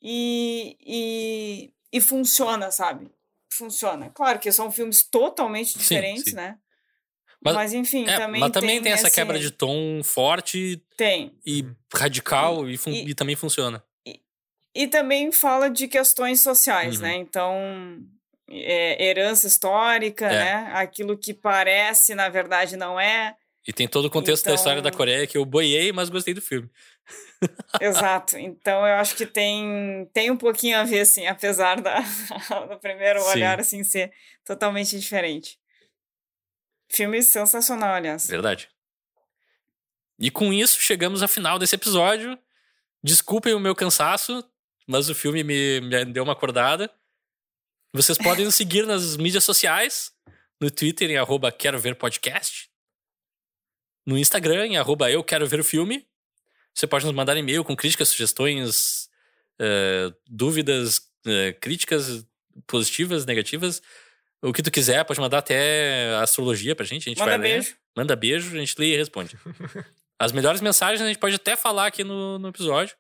e, e, e funciona, sabe? Funciona. Claro que são filmes totalmente diferentes, sim. né? Mas- Mas, enfim, É, também mas também tem, tem essa esse- quebra de tom forte Tem. e Uhum. radical e, e- e também funciona. E também fala de questões sociais, Uhum. né? Então, é, herança histórica, É. né? Aquilo que parece, na verdade, não é. E tem todo o contexto da história da Então- Coreia que eu boiei, mas gostei do filme. Exato. Então, eu acho que tem, tem um pouquinho a ver, assim, apesar da, do primeiro Sim. olhar, assim, ser totalmente diferente. Filme sensacional, aliás. Verdade. E com isso, chegamos ao final desse episódio. Desculpem o meu cansaço, mas o filme me, me deu uma acordada. Vocês podem nos seguir nas mídias sociais, no Twitter em arroba quero ver podcast, no Instagram em arroba eu quero ver o filme. Você pode nos mandar e-mail com críticas, sugestões, eh, dúvidas, eh, críticas positivas, negativas. O que tu quiser, pode mandar até astrologia pra gente, a gente Manda vai ler. beijo. Manda beijo, a gente lê e responde. As melhores mensagens a gente pode até falar aqui no, no episódio.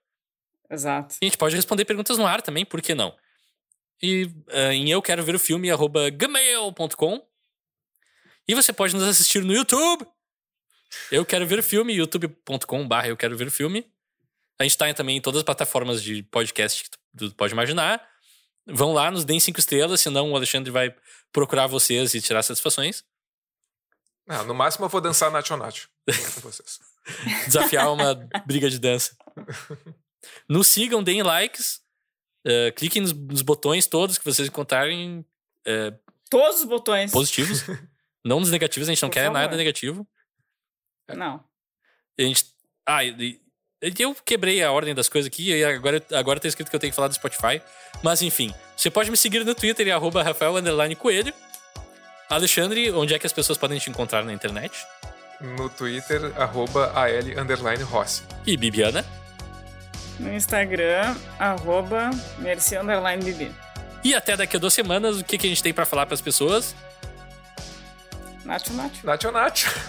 Exato. E a gente pode responder perguntas no ar também, por que não? E eh, em eu quero ver o filme, arroba gmail.com. E você pode nos assistir no YouTube. Eu quero ver o filme, youtube.com barra eu quero ver o filme. A gente tá também em todas as plataformas de podcast que tu pode imaginar. Vão lá, nos deem cinco estrelas, senão o Alexandre vai procurar vocês e tirar satisfações. Ah, no máximo eu vou dançar Nacho Nacho com vocês. desafiar uma briga de dança. Nos sigam, deem likes, eh, cliquem nos, nos botões todos que vocês encontrarem eh, Todos os botões. positivos. não nos negativos, a gente não Por quer favor. nada negativo. Não. A gente. Ah, e eu quebrei a ordem das coisas aqui e agora, agora tá escrito que eu tenho que falar do Spotify. Mas enfim, você pode me seguir no Twitter em arroba Rafael Coelho. Alexandre, onde é que as pessoas podem te encontrar na internet? No Twitter, arroba AL underline Rossi. E Bibiana. No Instagram, arroba Merci Underline Bibi. E até daqui a duas semanas, o que, que a gente tem pra falar pras pessoas? Nacho, Nacho. Nacho Nacho.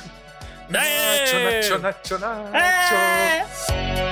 Nacho, Nacho, Nacho, Nacho.